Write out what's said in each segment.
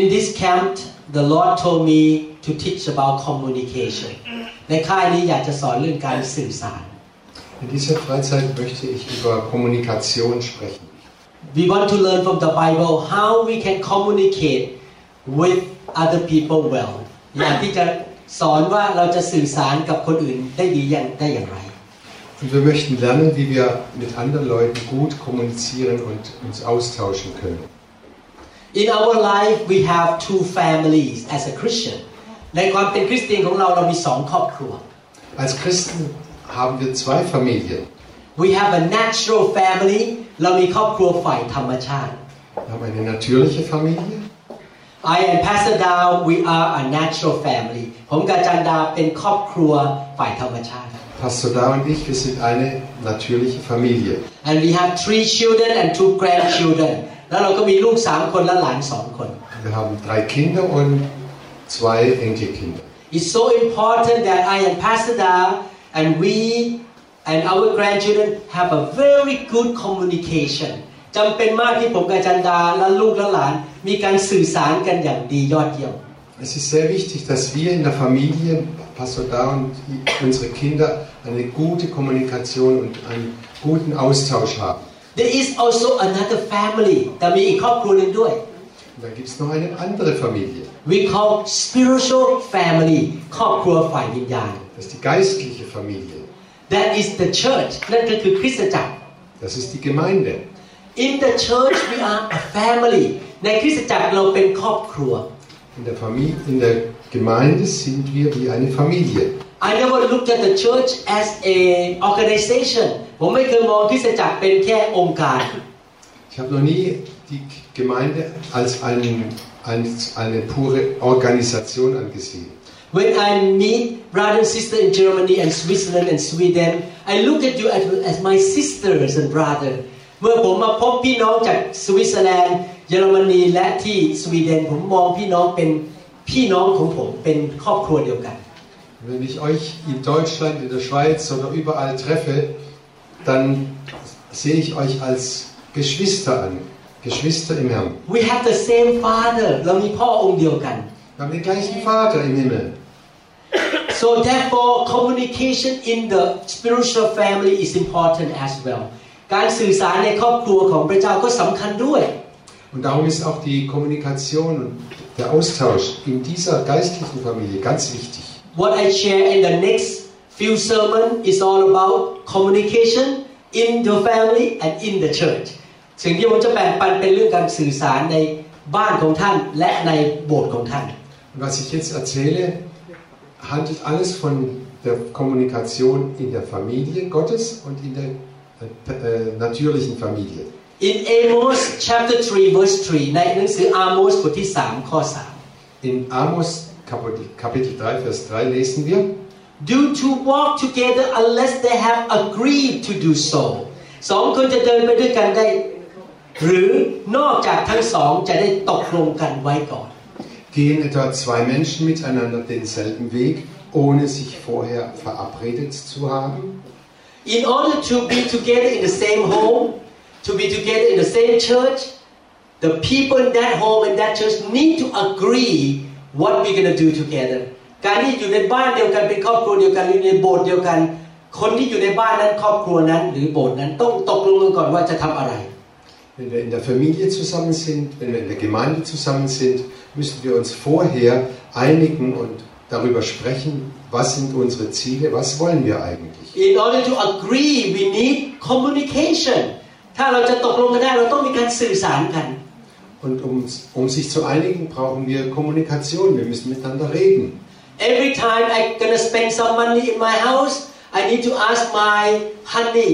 In this camp, the Lord told me to teach about communication. ในค่ายนี้อยากจะสอนเรื่องการสื่อสาร In dieser Freizeit möchte ich über Kommunikation sprechen. We want to learn from the Bible how we can communicate with other people well อยากที่จะสอนว่าเราจะสื่อสารกับคนอื่นได้ดีอย่างได้อย่างไร Und wir möchten lernen, wie wir mit anderen Leuten gut kommunizieren und uns austauschen können. In our life we have two families as a Christian ในความเป็นคริสเตียนของเราเรามีสองครอบครัว Als Christen haben wir zwei Familien. We have a natural family เรามีครอบครัวฝ่ายธรรมชาติ Wir haben eine natürliche Familie. I and Pastor Dow we are a natural family ผมกับอาจันดาเป็นครอบครัวฝ่ายธรรมชาติ Pastor Da und ich, wir sind eine natürliche Familie. and we have three children and two grandchildren แล้วเราก็มีลูกสามคนและหลานสองคน Wir haben drei Kinder und zwei Enkelkinder. It's so important that I and Pastor Da and we and our grandchildren have a very good communication จำเป็นมากที่ผมกับอาจันดาและลูกและหลาน มีการสื่อสารกันอย่างดียอดเยี่ยม Es ist sehr wichtig, dass wir in der Familie, Pastor Da und unsere Kinder, eine gute Kommunikation und einen guten Austausch haben. There is also another family แต่มีอีกครอบครัวหนึ่งด้วย Und dann gibt es noch eine andere Familie. we call spiritual family ครอบครัวฝ่ายวิญญาณ Das ist die geistliche Familie. that is the church นั่นก็คือคริสตจักร Das ist die Gemeinde. in the church we are a family ในคริสตจักรเราเป็นครอบครัว In der, Familie, in der Gemeinde sind wir wie eine Familie. I never looked at the church as a organization ผมไม่เคยมองคริสตจักรเป็นแค่องค์การ Ich habe noch nie die Gemeinde als, einen, als eine pure Organisation angesehen. When I meet brother and sister in Germany and Switzerland and Sweden I look at you as, as my sisters and brother เมื่อผมมาพบพี่น้องจากสวิตเซอร์แลนด์เยอรมนีและที่สวีเดนผมมองพี่น้องเป็น พี่น้องของผมเป็นครอบครัวเดียวกัน Wenn ich euch in Deutschland, in der Schweiz oder überall treffe, dann sehe ich euch als Geschwister an. Geschwister im Herrn. We have the same father เรามีพ่อองค์เดียวกัน Wir haben den gleichen Vater im Himmel. So therefore communication in the spiritual family is important as well การสื่อสารในครอบครัวของพระเจ้าก็สำคัญด้วย Und darum ist auch die Kommunikation und der Austausch in dieser geistlichen Familie ganz wichtig. What I share in the next few sermon is all about communication in the family and in the church สิ่งที่ผมจะแบ่งปันเป็นเรื่องการสื่อสารในบ้านของท่านและในโบสถ์ของท่าน Und was ich jetzt erzähle, handelt alles von der Kommunikation in der Familie Gottes und in der äh, äh, natürlichen Familie. In Amos chapter 3 verse 3 ในหนังสืออาโมสบทที่ 3 ข้อ In Amos Kapitel, Kapitel 3, Vers 3 lesen wir, 3 Do to walk together unless they have agreed to do so สองคนจะเดินไปด้วยกันได้ หรือนอกจากทั้งสองจะได้ตกลงกันไว้ก่อน gehen etwa zwei Menschen miteinander denselben Weg, ohne sich vorher verabredet zu haben? In order to be together in the same home, to be together in the same church, the people in that home and that church need to agree what we're going to do together. การที่อยู่ในบ้านเดียวกันเป็นครอบครัวเดียวกันหรือในโบสถ์เดียวกัน คนที่อยู่ในบ้านนั้นครอบครัวนั้น หรือโบสถ์นั้นต้องตกลงกันก่อนว่าจะทำอะไร Wenn wir in der Familie zusammen sind, wenn wir in der Gemeinde zusammen sind, müssen wir uns vorher einigen und darüber sprechen, was sind unsere Ziele, was wollen wir eigentlich. In order to agree we need communication ถ้าเราจะตกลงกันได้เราต้องมีการสื่อสารกัน Und um, um sich zu einigen, brauchen wir Kommunikation, wir müssen miteinander reden. Every time I gonna spend some money in my house, I need to ask my honey,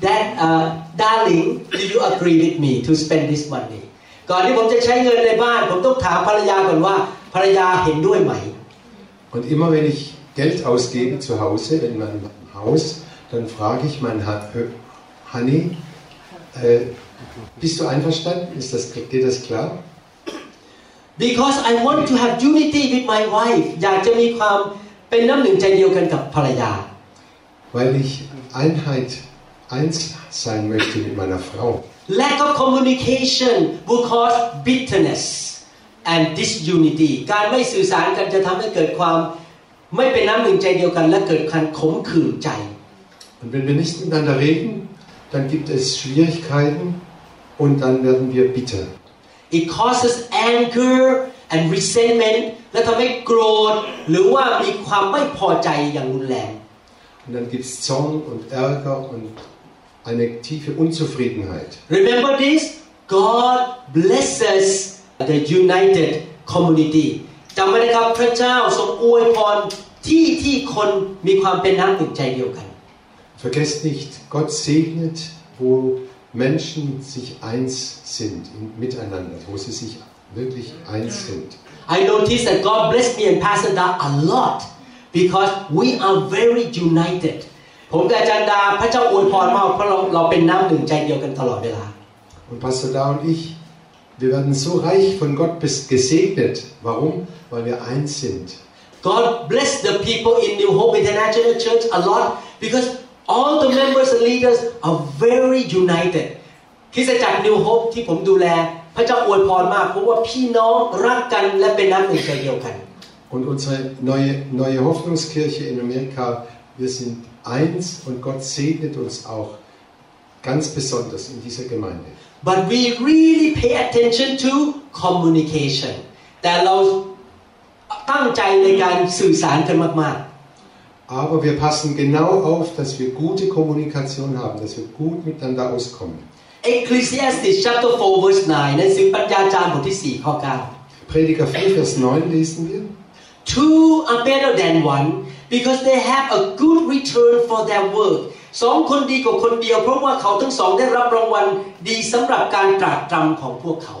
that uh, darling do you agree with me to spend this money ก่อนที่ผมจะใช้เงินในบ้าน ผมต้องถามภรรยาก่อนว่าภรรยาเห็นด้วยไหม Und immer wenn ich Geld ausgebe zu Hause, in meinem Haus, dann frage ich meinen Honey, äh, bist du einverstanden? Ist das, geht das klar? because I want to have unity with my wife อยากจะมีความเป็นน้ำหนึ่งใจเดียวกันกับภรรยา Weil ich Einheit, eins sein möchte mit meiner Frau. lack of communication will cause bitterness and disunity การไม่สื่อสารกันจะทำให้เกิดความ ไม่เป็นน้ำหนึ่งใจเดียวกัน และเกิดการขมขื่นใจ Und wenn wir nicht miteinander reden, dann gibt es Schwierigkeiten und dann werden wir bitter. it causes anger and resentment และทำให้โกรธหรือว่ามีความไม่พอใจอย่างรุนแรง Und dann gibt es Zorn und Ärger und eine tiefe Unzufriedenheit. remember this God blesses the united community จำไว้นะครับพระเจ้าทรงอวยพรที่ที่คนมีความเป็นน้ำหนึ่งใจเดียวกัน Vergesst nicht, Gott segnet, wo Menschen sich eins sind in, miteinander, wo sie sich wirklich eins sind. I notice that God blessed me and Pastor Da a lot because we are very united ผมกับอาจารย์ดาพระเจ้าอวยพรมากเพราะเราเราเป็นน้ำหนึ่งใจเดียวกันตลอดเวลา Und Pastor Da und ich, wir werden so reich von Gott bis- gesegnet. Warum? Weil wir eins sind. God bless the people in New Hope International Church a lot because all the members and leaders are very united คริสตจักร New Hope ที่ผมดูแล พระเจ้าอวยพรมากเพราะว่าพี่น้องรักกันและเป็นน้ำหนึ่งใจเดียวกัน Und unsere neue, neue Hoffnungskirche in Amerika, wir sind eins und Gott segnet uns auch ganz besonders in dieser Gemeinde. but we really pay attention to communication แต่เราตั้งใจในการสื่อสารกันมาก Aber wir passen genau auf, dass wir gute Kommunikation haben, dass wir gut miteinander auskommen. ๆ Ecclesiastes chapter 4 verse 9หนังสือปัญญาจารย์บทที่ 4 ข้อ 9 Prediger 4, Vers 9 lesen wir. Two are better than one because they have a good return for their work สองคนดีกว่าคนเดียว เพราะว่าเขาทั้งสองได้รับรางวัลดีสำหรับการตรากตรำของพวกเขา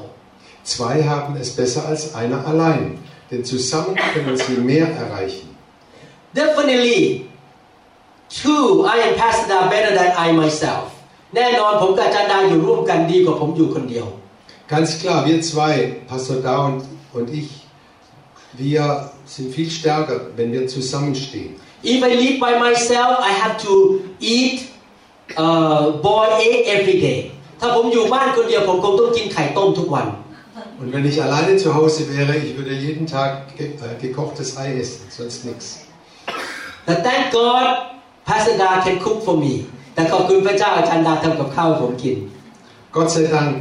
Zwei haben es besser als einer allein, denn zusammen können sie mehr erreichen. Definitely two I am pastor are better than I myself แน่นอนผมกับอาจารย์ดาอยู่ร่วมกันดีกว่าผมอยู่คนเดียว Ganz klar, wir zwei, Pastor Da und, und ich, wir sind viel stärker, wenn wir zusammenstehen. If I live by myself I have to eat uh, boiled egg every day ถ้าผมอยู่บ้านคนเดียวผมคงต้องกินไข่ต้มทุกวัน Und wenn ich alleine zu Hause wäre, ich würde jeden Tag ge äh, gekochtes Ei essen, sonst nichts. But thank God Pastor Da can cook for me แต่ขอบคุณพระเจ้าอาจารย์ดาทำกับข้าวให้ผมกิน Gott sei Dank,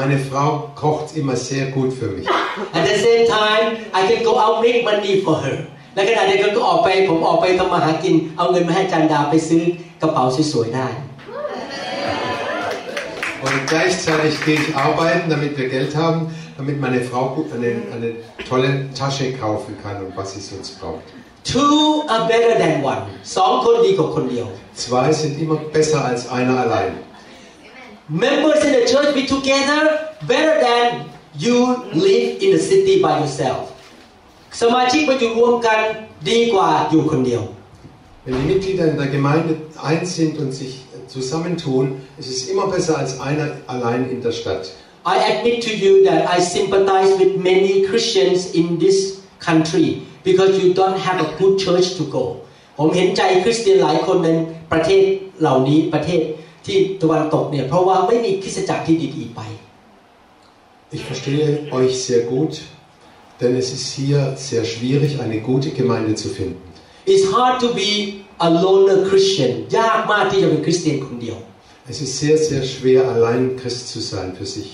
meine Frau kocht immer sehr gut für mich. At the same time I can go out make money for her และขณะเดียวกันก็ออกไปผมออกไปทำมาหากิน เอาเงินมาให้อาจารย์ดาไปซื้อกระเป๋าสวยๆได้ Und gleichzeitig gehe ich arbeiten, damit wir Geld haben, damit meine Frau gut eine, eine tolle Tasche kaufen kann und was sie sonst braucht. Two are better than one สองคนดีกว่าคนเดียว Zwei sind immer besser als einer allein. Members in the church be together better than you live in the city by yourself สมาชิกมาอยู่รวมกันดีกว่าอยู่คนเดียว Wenn die Mitglieder in der Gemeinde eins sind und sich zusammentun, ist es immer besser als einer allein in der Stadt. I admit to you that I sympathize with many Christians in this country because you don't have a good church to go ผมเห็นใจคริสเตียนหลายคนในประเทศเหล่านี้ประเทศที่ตะวันตกเนี่ยเพราะว่าไม่มีคริสตจักรที่ดีๆไป Ich verstehe euch sehr gut, denn es ist hier sehr schwierig, eine gute Gemeinde zu finden. It's hard to be a loner Christian ยากมากที่จะเป็นคริสเตียนคนเดียว Es ist sehr, sehr schwer, allein Christ zu sein für sich.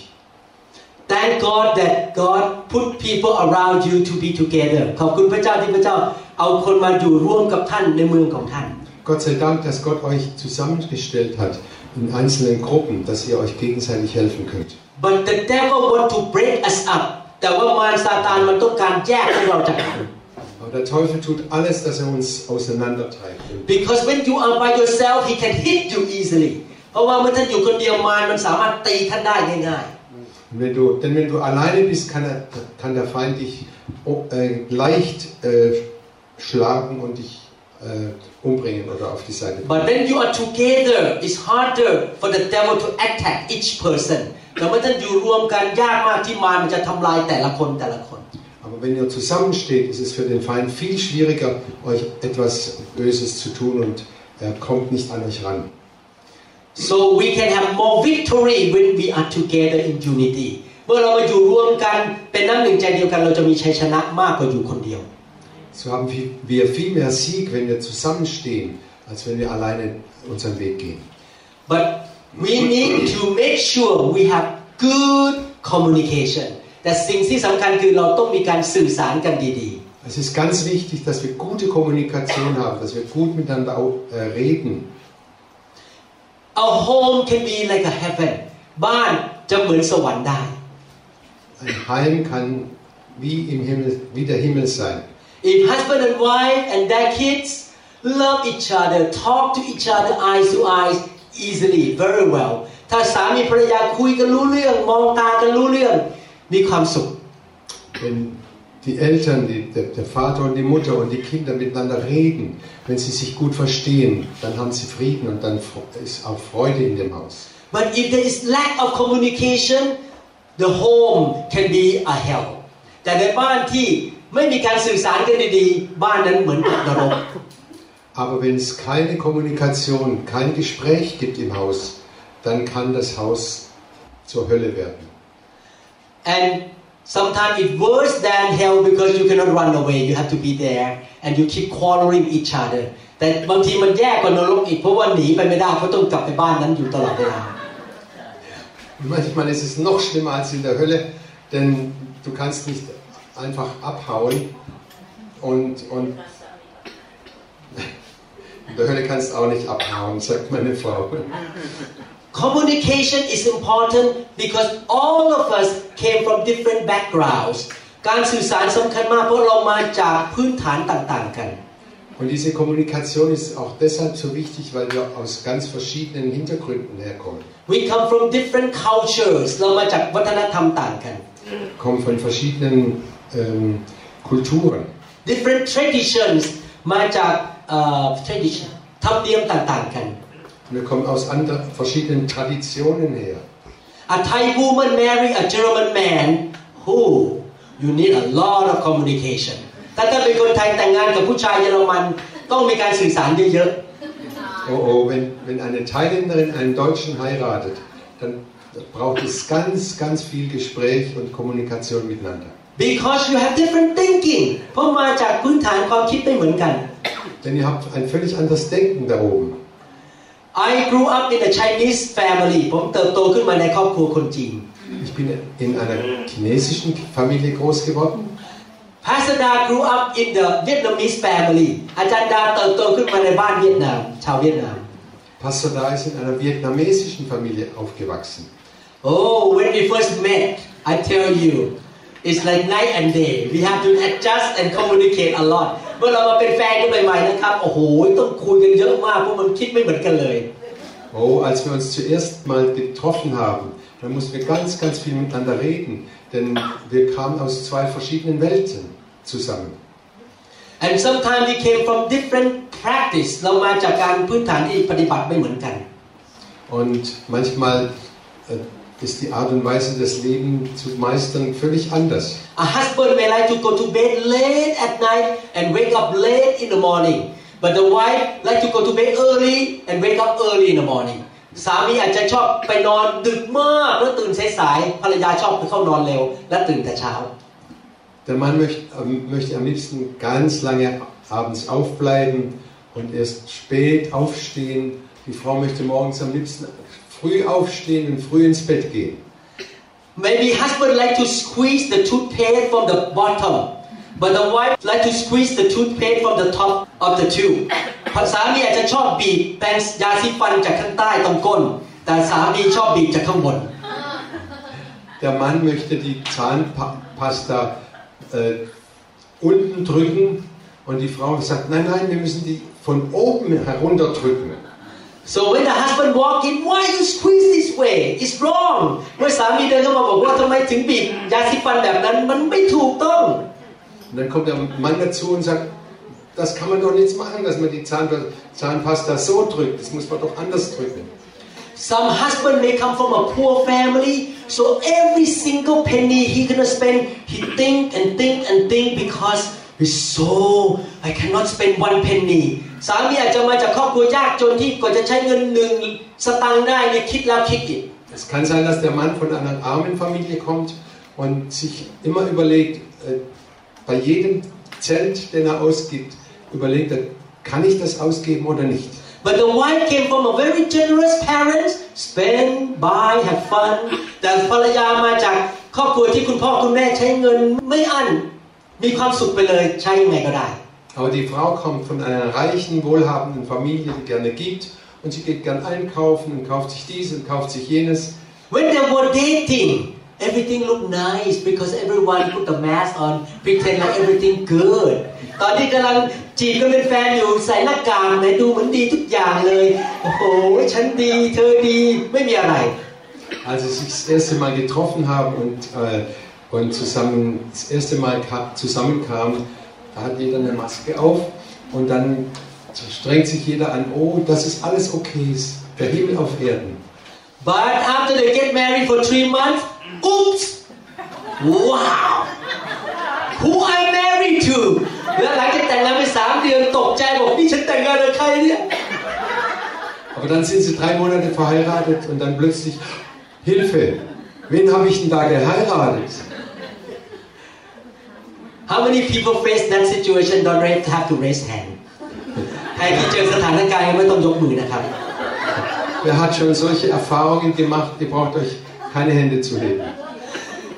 Thank God that God put people around you to be together ขอบคุณพระเจ้าที่พระเจ้าเอาคนมาอยู่ร่วมกับท่านในเมืองของท่าน Gott sei Dank, dass Gott euch zusammengestellt hat in einzelnen Gruppen, dass ihr euch gegenseitig helfen könnt. But the devil want to break us up. แต่ว่ามารซาตานมันต้องการแยกพวกเราจากกัน der Teufel tut alles, dass er uns auseinandertreibt. Because when you are by yourself, he can hit you easily. เพราะว่าเมื่อท่านอยู่คนเดียวมารมันสามารถตีท่านได้ง่ายๆ wenn du, denn wenn du alleine bist, kann, er, kann der Feind dich oh, äh, leicht äh, schlagen und dich äh, umbringen oder auf die Seite ๆ bringen. but when you are together it's harder for the devil to attack each person แต่เมื่อท่านอยู่รวมกันยากมากที่มารมันจะทำลายแต่ละคนแต่ละคน Aber wenn ihr zusammensteht, ist es für den Feind viel schwieriger, euch etwas Böses zu tun und er kommt nicht an euch ran. so we can have more victory when we are together in unity เมื่อเรามาอยู่รวมกันเป็นน้ำหนึ่งใจเดียวกันเราจะมีชัยชนะมากกว่าอยู่คนเดียว So haben wir viel mehr Sieg, wenn wir zusammenstehen, als wenn wir alleine unseren Weg gehen. but we need to make sure we have good communication แต่สิ่งที่สำคัญคือเราต้องมีการสื่อสารกันดี Es ist ganz wichtig, dass wir gute Kommunikation haben, dass wir gut miteinander auch, äh, reden. ๆ Our home can be like a heaven บ้านจะเหมือนสวรรค์ได้ Ein Heim kann wie, im Himmel, wie der Himmel sein. If husband and wife and their kids love each other talk to each other eyes to eyes easily very well ถ้าสามีภรรยาคุยกันรู้เรื่อง มองตากันรู้เรื่อง มีความสุข Wenn die Eltern, die, der, der Vater und die Mutter und die Kinder miteinander reden, wenn sie sich gut verstehen, dann haben sie Frieden und dann ist auch Freude in dem Haus. But if there is lack of communication the home can be a hell แต่ในบ้านที่ไม่มีการสื่อสารกันดีๆ บ้านนั้นเหมือนกับนรก Aber wenn es keine Kommunikation, kein Gespräch gibt im Haus, dann kann das Haus zur Hölle werden. and sometimes it's worse than hell because you cannot run away you have to be there and you keep quarreling each other แต่บางทีมันแย่กว่านรกอีกเพราะว่าหนีไปไม่ได้เพราะต้องกลับไปบ้านนั้นอยู่ตลอดเวลา Und manchmal ist es noch schlimmer als in der Hölle, denn du kannst nicht einfach abhauen und, und in der Hölle kannst du auch nicht abhauen, sagt meine Frau. communication is important because all of us came from different backgrounds การสื่อสารสำคัญมากเพราะเรามาจากพื้นฐานต่างๆกัน Und diese Kommunikation ist auch deshalb so wichtig, weil wir aus ganz verschiedenen Hintergründen herkommen. we come from different cultures เรามาจากวัฒนธรรมต่างกัน Kommen von verschiedenen ähm, Kulturen. different traditions มาจากเอ่อ tradition ธรรมเนียมต่างๆกัน Wir kommen aus anderen, verschiedenen Traditionen her. a Thai woman marry a German man who you need a lot of communication ถ้าท่านเป็นคนไทยแต่งงานกับผู้ชายเยอรมันต้องมีการสื่อสารเยอะ Oh, oh, wenn, wenn eine Thailänderin einen Deutschen heiratet, dann braucht es ganz, ganz viel Gespräch und Kommunikation miteinander. ๆ because you have different thinking เพราะมาจากพื้นฐานความคิดไม่เหมือนกัน Denn ihr habt ein völlig anderes Denken da oben. I grew up in a Chinese family ผมเติบโตขึ้นมาในครอบครัวคนจีน Ich bin in einer chinesischen Familie groß geworden. Pastor Da grew up in the Vietnamese family อาจารย์ดาเติบโตขึ้นมาในบ้านเวียดนาม ชาวเวียดนาม Pastor Da ist in einer vietnamesischen Familie aufgewachsen. Oh when we first met I tell you it's like night and day we have to adjust and communicate a lot เมื่อเรามาเป็นแฟนกันใหม่ๆนะครับ โอ้โห ต้องคุยกันเยอะมากเพราะมันคิดไม่เหมือนกันเลย Oh, als wir uns zuerst mal getroffen haben, dann mussten wir ganz, ganz viel miteinander reden, denn wir kamen aus zwei verschiedenen Welten zusammen. and sometimes we came from different practice เรามาจากการพื้นฐานที่ปฏิบัติไม่เหมือนกัน Und manchmal äh, ist die Art und Weise, das Leben zu meistern, völlig anders. A husband may like to go to bed late at night and wake up late in the morning but the wife like to go to bed early and wake up early in the morning สามีอาจจะชอบไปนอนดึกมากแล้วตื่นสายๆภรรยาชอบไปเข้านอนเร็ว และตื่นแต่เช้า Der Mann möchte, ähm, möchte am liebsten ganz lange abends aufbleiben und erst spät aufstehen. Die Frau möchte morgens am liebsten früh aufstehen und früh ins Bett gehen. Maybe husband like to squeeze the toothpaste from the bottom but the wife like to squeeze the toothpaste from the top of the tube สามีอาจจะชอบบีบแปรงยาสีฟันจากข้างใต้ตรงก้น แต่สามีชอบบีบจากข้างบน Der Mann möchte die Zahnpasta äh, unten drücken und die Frau sagt, nein, nein, wir müssen die von oben herunterdrücken. so when the husband walk in why you squeeze this way it's wrong เมื่อสามีเดินเข้ามาบอกว่าทำไมถึงบีบยาสีฟันแบบนั้นมันไม่ถูกต้อง Und dann kommt der Mann dazu und sagt, das kann man doch nicht machen, dass man die Zahnpa- Zahnpasta so drückt. Das muss man doch anders drücken. Some husband may come from a poor family, so every single penny he gonna spend, he think and think and think because he's so I cannot spend one penny. สามีอาจจะมาจากครอบครัวยากจนที่กว่าจะใช้เงินหนึ่งสตังค์ได้เนี่ยคิดแล้วคิดอีก Es kann sein, dass der Mann von einer armen Familie kommt und sich immer überlegt, äh, bei jedem Cent, den er ausgibt, überlegt er, kann ich das ausgeben oder nicht. But the wife came from a very generous parents, spend, buy, have fun. แต่ภรรยามาจากครอบครัวที่คุณพ่อคุณแม่ใช้เงินไม่อั้น มีความสุขไปเลยใช้ยังไงก็ได้ Aber die Frau kommt von einer reichen, wohlhabenden Familie, die gerne gibt und sie geht gern einkaufen und kauft sich dies und kauft sich jenes. When they were dating, everything looked nice because everyone put the mask on, pretend like everything good. ตอนที่กำลังจีบกันเป็นแฟนอยู่ใส่หน้ากากไหนดูเหมือนดีทุกอย่างเลย โอ้โห ฉันดี เธอดี ไม่มีอะไร Als sie sich das erste Mal getroffen haben und, äh, und zusammen, das erste Mal ka- zusammenkamen, da hat jeder eine Maske auf und dann strengt sich jeder an, oh, dass es alles okay ist, der Himmel auf Erden. But after they get married for three months, oops! Wow! Who I married to? แล้วหลังจากแต่งงานไปสามเดือนตกใจบอกนี่ฉันแต่งงานกับใครเนี่ย Aber dann sind sie drei Monate verheiratet und dann plötzlich, Hilfe, wen habe ich denn da geheiratet? How many people face that situation don't have to raise hand ใครที่เจอสถานการณ์ไม่ต้องยกมือนะครับ Wer hat schon solche Erfahrungen gemacht? Ihr braucht euch keine Hände zu heben.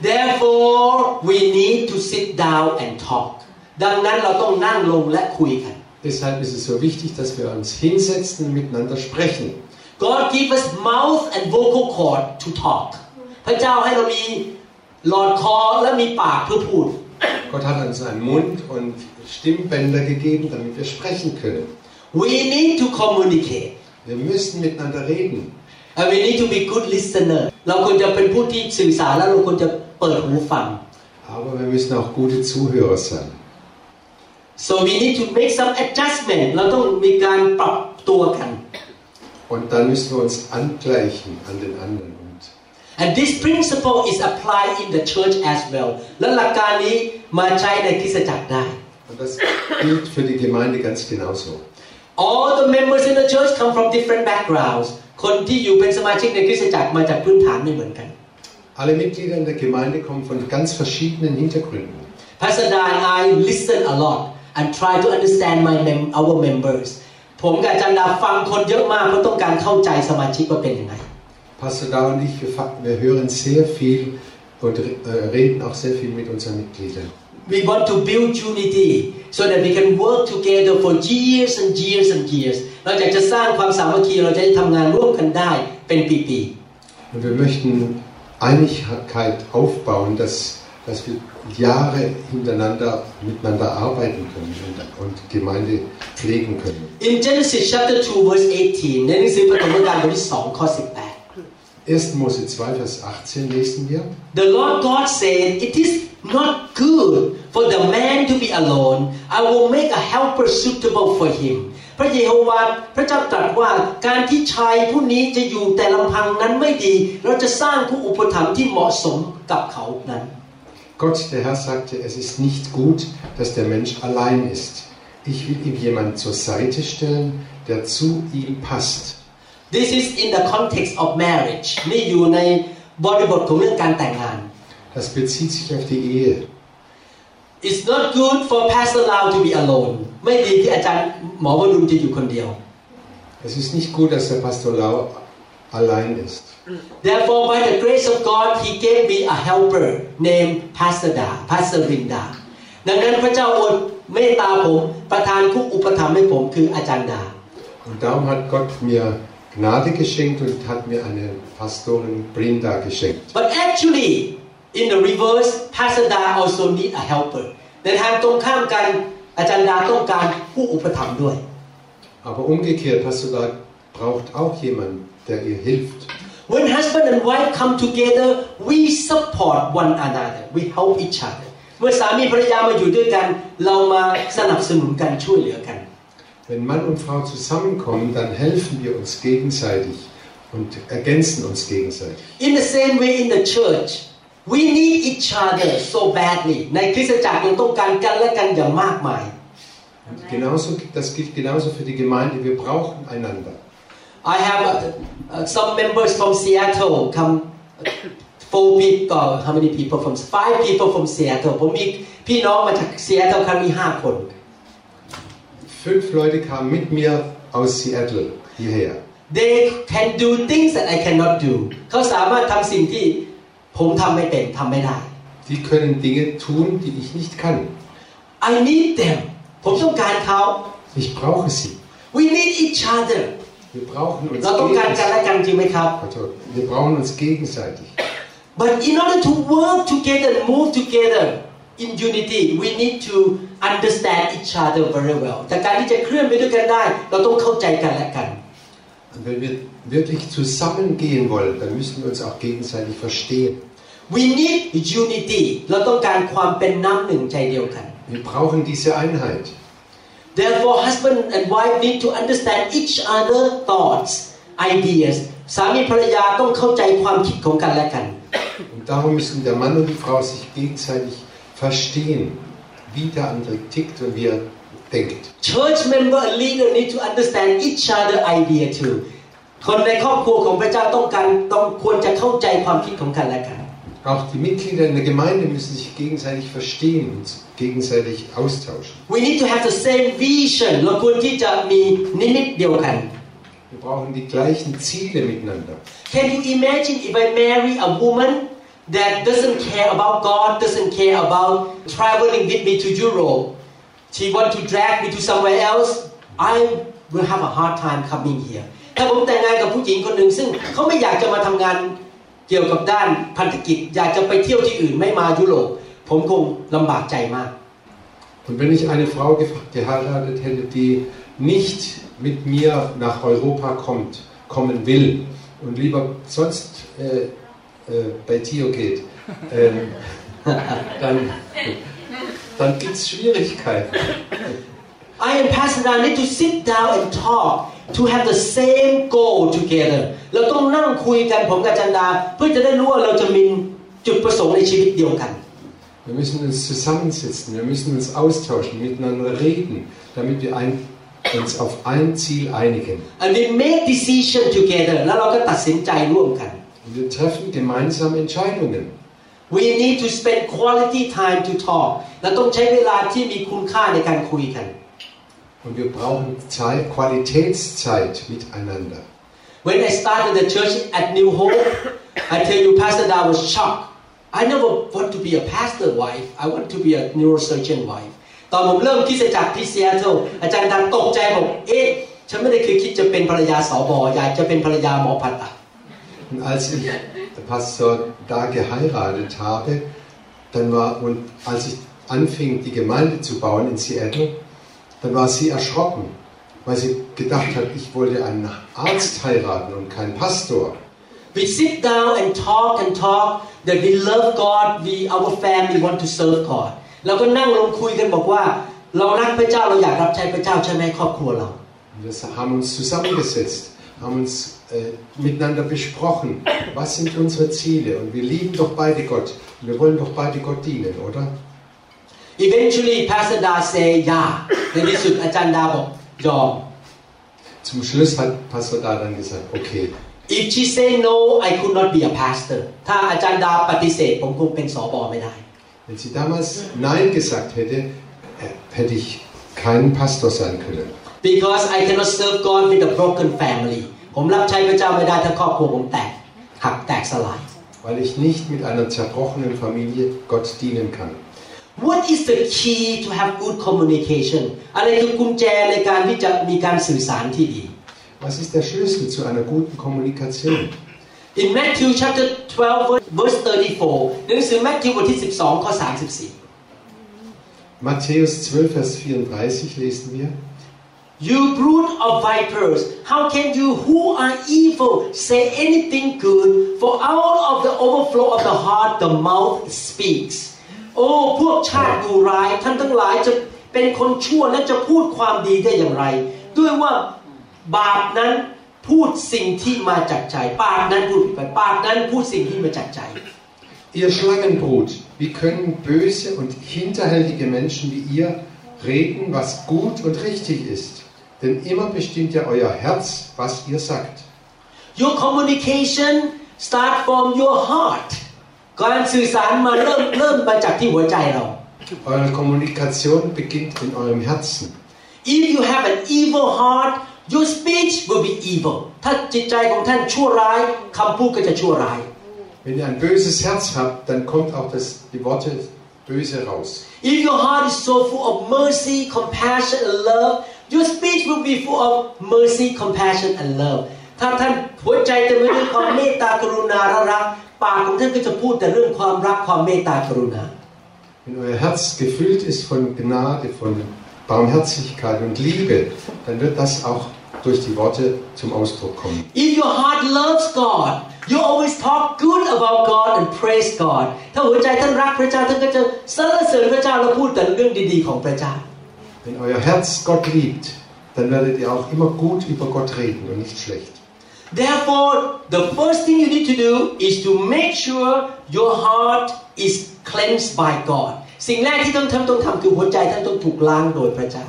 Therefore we need to sit down and talk ดังนั้นเราต้องนั่งลงและคุยกัน Deshalb ist es so wichtig, dass wir uns hinsetzen und miteinander sprechen. God give us mouth and vocal cord to talk พระเจ้าให้เรามีหลอดคอและมีปากเพื่อพูด Gott hat uns einen Mund und Stimmbänder gegeben, damit wir sprechen können. We need to communicate Wir müssen miteinander reden. and we need to be good listener เราควรจะเป็นผู้ที่สื่อสารและเราควรจะเปิดหูฟัง Aber wir müssen auch gute Zuhörer sein. so we need to make some adjustment เราต้องมีการปรับตัวกัน Und dann müssen wir uns angleichen an den anderen. Und and this principle is applied in the church as well และหลักการนี้มาใช้ในคริสตจักรได้ Und das gilt für die Gemeinde ganz genauso. all the members in the church come from different backgrounds คนที่อยู่เป็นสมาชิกในคริสตจักรมาจากพื้นฐานไม่เหมือนกัน Alle Mitglieder in der Gemeinde kommen von ganz verschiedenen Hintergründen. Pastor Da and I listen a lot and try to understand my mem- our members ผมกับอาจารย์ดาฟังคนเยอะมากเพราะต้องการเข้าใจสมาชิกว่าเป็นยังไง Pastor Da und ich, wir, fa- wir hören sehr viel und äh, reden auch sehr viel mit unseren Mitgliedern. We want to build unity so that we can work together for years and years and years เราอยากจะสร้างความสามัคคีเราจะได้ทำงานร่วมกันได้เป็นปี Und wir möchten Einigkeit aufbauen, dass, dass wir Jahre hintereinander miteinander arbeiten können und, und Gemeinde pflegen können. ๆ In Genesis chapter 2 verse 18 ในหนังสือปฐมกาลบทที่2ข้อ18 1. Mose 2, Vers 18 lesen wir. The Lord God said, It is not good for the man to be alone. I will make a helper suitable for him. พระเยโฮวาห์พระเจ้าตรัสว่าการที่ชายผู้นี้จะอยู่แต่ลำพังนั้นไม่ดี เราจะสร้างผู้อุปถัมภ์ที่เหมาะสมกับเขานั้น Gott, der Herr, sagte, es ist nicht gut, dass der Mensch allein ist. Ich will ihm jemand zur Seite stellen, der zu ihm passt. This is in the context of marriage นี่อยู่ในบริบทของเรื่องการแต่งงาน Das bezieht sich auf die Ehe. It's not good for Pastor Lau to be alone ไม่ดีที่อาจารย์หมอวรุณจะอยู่คนเดียว Es ist nicht gut, dass der Pastor Lau allein ist. Therefore, by the grace of God, He gave me a helper named Pastor Da, Pastor Linda. ดังนั้นพระเจ้าอดเมตตาผมประทานผู้อุปถัมภ์ให้ผมคืออาจารย์ดา Und darum hat Gott mir Gnade geschenkt und hat mir eine Pastorin Brinda geschenkt. But actually, in the reverse, Pastor Da also need a helper. ในทางตรงข้ามกันอาจารย์ดาต้องการผู้อุปถัมภ์ด้วย Aber umgekehrt, Pastor Lau braucht auch jemanden, der ihr hilft. When husband and wife come together we support one another we help each other เมื่อสามีภรรยามาอยู่ด้วยกัน เรามาสนับสนุนกันช่วยเหลือกัน Wenn Mann und Frau zusammenkommen, dann helfen wir uns gegenseitig und ergänzen uns gegenseitig. In the same way in the church we need each other so badly ในคริสตจักรเราต้องการกันและกันอย่างมากมาย Und genauso, das gilt genauso für die Gemeinde. Wir brauchen einander. I have uh, uh, some members from Seattle come uh, four people how many people from five people from Seattle ผมมีพี่น้องมาจาก Seattle ครั้งนี้ห้าคน Fünf Leute kamen mit mir aus Seattle hierher. they can do things that I cannot do เขาสามารถทำสิ่งที่ผมทำไม่เป็นทำไม่ได้ Die können Dinge tun, die ich nicht kann. I need them ผมต้องการเขา Ich brauche sie. we need each other Wir brauchen uns เราต้องการกันและ gegenseitig. กันจริงไหมครับ Also, Wir brauchen uns gegenseitig. but in order to work together move together in unity we need to understand each other very well แต่การที่จะเคลื่อนไปด้วยกันได้ เราต้องเข้าใจกันและกัน Und wenn wir wirklich zusammengehen wollen, dann müssen wir uns auch gegenseitig verstehen. we need unity เราต้องการความเป็นน้ำหนึ่งใจเดียวกัน Wir brauchen diese Einheit. Therefore, husband and wife need to understand each other thoughts, ideas. สามีภรรยาต้องเข้าใจความคิดของกันและกัน Und darum müssen der Mann und die Frau sich gegenseitig verstehen, wie der andere tickt und wie er denkt. Church member and leader need to understand each other idea too. คนในครอบครัวของพระเจ้าต้องการต้องควรจะเข้าใจความคิดของกันและกัน Auch die Mitglieder in der Gemeinde müssen sich gegenseitig verstehen und gegenseitig austauschen. We need to have the same vision เราควรที่จะมีนิมิตเดียวกัน Wir brauchen die gleichen Ziele miteinander. Can you imagine if I marry a woman that doesn't care about God, doesn't care about traveling with me to Europe? She want to drag me to somewhere else. I will have a hard time coming here. ถ้าผมแต่งงานกับผู้หญิงคนหนึ่งซึ่งเขาไม่อยากจะมาทำงานเกี่ยวกับด้านพันธกิจ อยากจะไปเที่ยวที่อื่นไม่มายุโรปผมคงลำบากใจมาก Und wenn ich eine Frau geheiratet hätte, die nicht mit mir nach Europa kommt, kommen will und lieber sonst äh, bei Tio geht, ähm, dann, dann gibt es Schwierigkeiten. I and Pastor Dan need to sit down and talk to have the same goal together เราต้องนั่งคุยกันผมกับอาจันดา เพื่อจะได้รู้ว่าเราจะมีจุดประสงค์ในชีวิตเดียวกัน Wir müssen uns zusammensetzen, wir müssen uns austauschen, miteinander reden, damit wir ein, uns auf ein Ziel einigen. and we make decision together แล้วเราก็ตัดสินใจร่วมกัน Und wir treffen gemeinsam Entscheidungen. we need to spend quality time to talk เราต้องใช้เวลาที่มีคุณค่าในการคุยกัน Und wir brauchen Zeit, Qualitätszeit miteinander. when I started the church at New Hope I tell you Pastor Da was shocked I never want to be a pastor wife I want to be a neurosurgeon wife ตอนผมเริ่มคริสตจักรที่ซีแอตเทิลอาจารย์ดันตกใจบอกเอ๊ะ ฉันไม่ได้เคยคิดจะเป็นภรรยาสอบออยากจะเป็นภรรยาหมอผ่าตัด Und als ich Pastor da geheiratet habe, dann war, und als ich anfing, die Gemeinde zu bauen in Seattle, dann war sie erschrocken, weil sie gedacht hat, ich wollte einen Arzt heiraten und keinen Pastor. We sit down and talk and talk that we love God we our family want to serve God เราก็นั่งลงคุยกันบอกว่า เรารักพระเจ้าเราอยากรับใช้พระเจ้าใช่ไหมครอบครัวเรา Und wir haben uns zusammengesetzt, haben uns äh, miteinander besprochen, was sind unsere Ziele. Und wir lieben doch beide Gott. Und wir wollen doch beide Gott dienen, oder? Eventually Pastor Da say ยาในที่สุดอาจารย์ดาบอกยอม Zum Schluss hat Pastor da dann gesagt, okay, If she say no I could not be a pastor ถ้าอาจารย์ดาปฏิเสธผมคงเป็นสอบอไม่ได้ wenn sie damals Nein gesagt hätte, äh, hätte ich kein Pastor sein können. because I cannot serve God with a broken family ผมรับใช้พระเจ้าไม่ได้ถ้าครอบครัวผมแตกหักแตกสลาย Weil ich nicht mit einer zerbrochenen Familie Gott dienen kann. What is the key to have good communication อะไรคือกุญแจในการที่จะมีการสื่อสารที่ดี Was ist der Schlüssel zu einer guten Kommunikation? In Matthew chapter 12 verse 34ในหนังสือ Matthew บทที่ 12 ข้อ 34 Matthäus 12, Vers 34 lesen wir. You brood of vipers, how can you who are evil say anything good? For out of the overflow of the heart the mouth speaks. โอ้พวกชาติดูร้ายท่านทั้งหลายจะเป็นคนชั่วและจะพูดความดีได้อย่างไร ด้วยว่าบาปนั้นพูดสิ่งที่มาจากใจปากนั้นพูดไปปากนั้นพูดสิ่งที่มาจากใจ Ihr Schlangenbrut, wie können böse und hinterhältige Menschen wie ihr reden, was gut und richtig ist? Denn immer bestimmt ja euer Herz, was ihr sagt. Your communication start from your heart การสื่อสารมาเริ่มเริ่มมาจากที่หัวใจเรา Eure Kommunikation beginnt in eurem Herzen. If you have an evil heart your speech will be evil ถ้าจิตใจของท่านชั่วร้ายคำพูดก็จะชั่วร้าย Wenn ihr ein böses Herz habt, dann kommt auch das, die Worte böse raus. If your heart is so full of mercy compassion and love your speech will be full of mercy compassion and love ถ้าท่านหัวใจเต็มไปด้วยความเมตตากรุณาและรักปากของท่านก็จะพูดแต่เรื่องความรักความเมตตากรุณา Wenn euer Herz gefüllt ist von Gnade, von Barmherzigkeit und Liebe, dann wird das auch durch die Worte zum Ausdruck kommen. If your heart loves God you always talk good about God and praise God ถ้าหัวใจท่านรักพระเจ้าท่านก็จะสรรเสริญพระเจ้าและพูดแต่เรื่องดีๆของพระเจ้า Wenn euer Herz Gott liebt, dann werdet ihr auch immer gut über Gott reden und nicht schlecht. Therefore the first thing you need to do is to make sure your heart is cleansed by God สิ่งแรกที่ต้องทำต้องทำคือหัวใจท่านต้องถูกล้างโดยพระเจ้า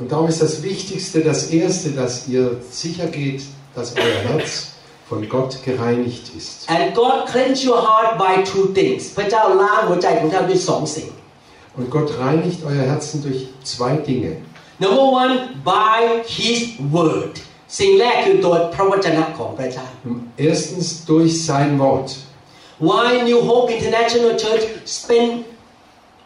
Und darum ist das Wichtigste, das Erste, dass ihr sicher geht, dass euer Herz von Gott gereinigt ist. and God cleanse your heart by two things พระเจ้าล้างหัวใจของท่านด้วยสองสิ่ง Und Gott reinigt euer Herzen durch zwei Dinge. Number one by His word สิ่งแรกคือตัวพระวจนะของพระเจ้า Erstens durch sein Wort. Why New Hope International Church spend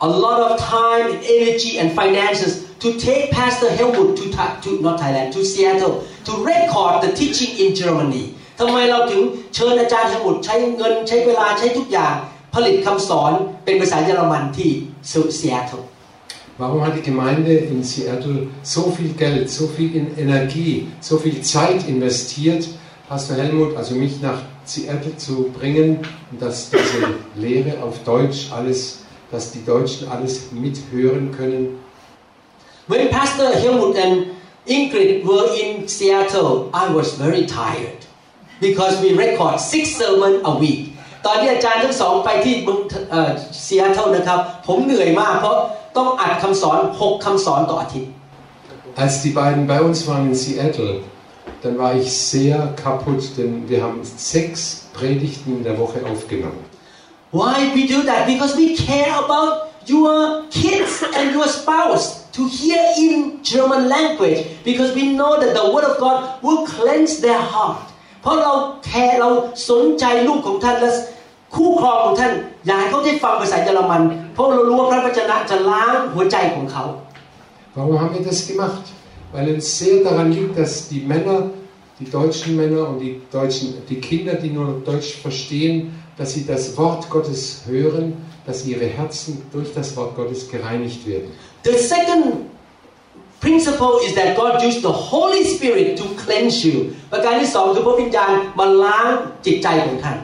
a lot of time and energy and finances to take Pastor Helmut to, Tha- to not Thailand to Seattle to record the teaching in Germany ทำไมเราถึงเชิญอาจารย์เฮลมุตใช้เงินใช้เวลาใช้ทุกอย่างผลิตคำสอนเป็นภาษาเยอรมันที่ so Seattle. Warum hat die Gemeinde in Seattle so viel Geld, so viel Energie, so viel Zeit investiert, Pastor Helmut, also mich nach Seattle zu bringen dass diese Lehre auf Deutsch alles, dass die Deutschen alles mithören können? When Pastor Helmut and Ingrid were in Seattle, I was very tired because we record six sermons a week. ตอนที่อาจารย์ทั้งสองไปที่เมืองซีแอตเทิลนะครับ ผมเหนื่อยมากเพราะต้องอัดคำสอน 6คำสอนต่ออาทิตย์ Als die beiden bei uns waren in Seattle, dann war ich sehr kaputt, denn wir haben sechs Predigten in der Woche aufgenommen. Why we do that? Because we care about your kids and your spouse to hear in German language because we know that the word of God will cleanse their heart เพราะเราแคร์เราสนใจลูกของท่านและคู่ครองของท่าน อยากให้เขาได้ฟังภาษาเยอรมัน เพราะเรารู้ว่าพระวจนะจะล้างหัวใจของเขา Warum haben wir das gemacht? Weil uns sehr daran liegt, dass die Männer, die deutschen Männer und die deutschen, die Kinder, die nur Deutsch verstehen, dass sie das Wort Gottes hören, dass ihre Herzen durch das Wort Gottes gereinigt werden. The second principle is that God used the Holy Spirit to cleanse you ประการที่สองคือพระวิญญาณมาล้างจิตใจของท่าน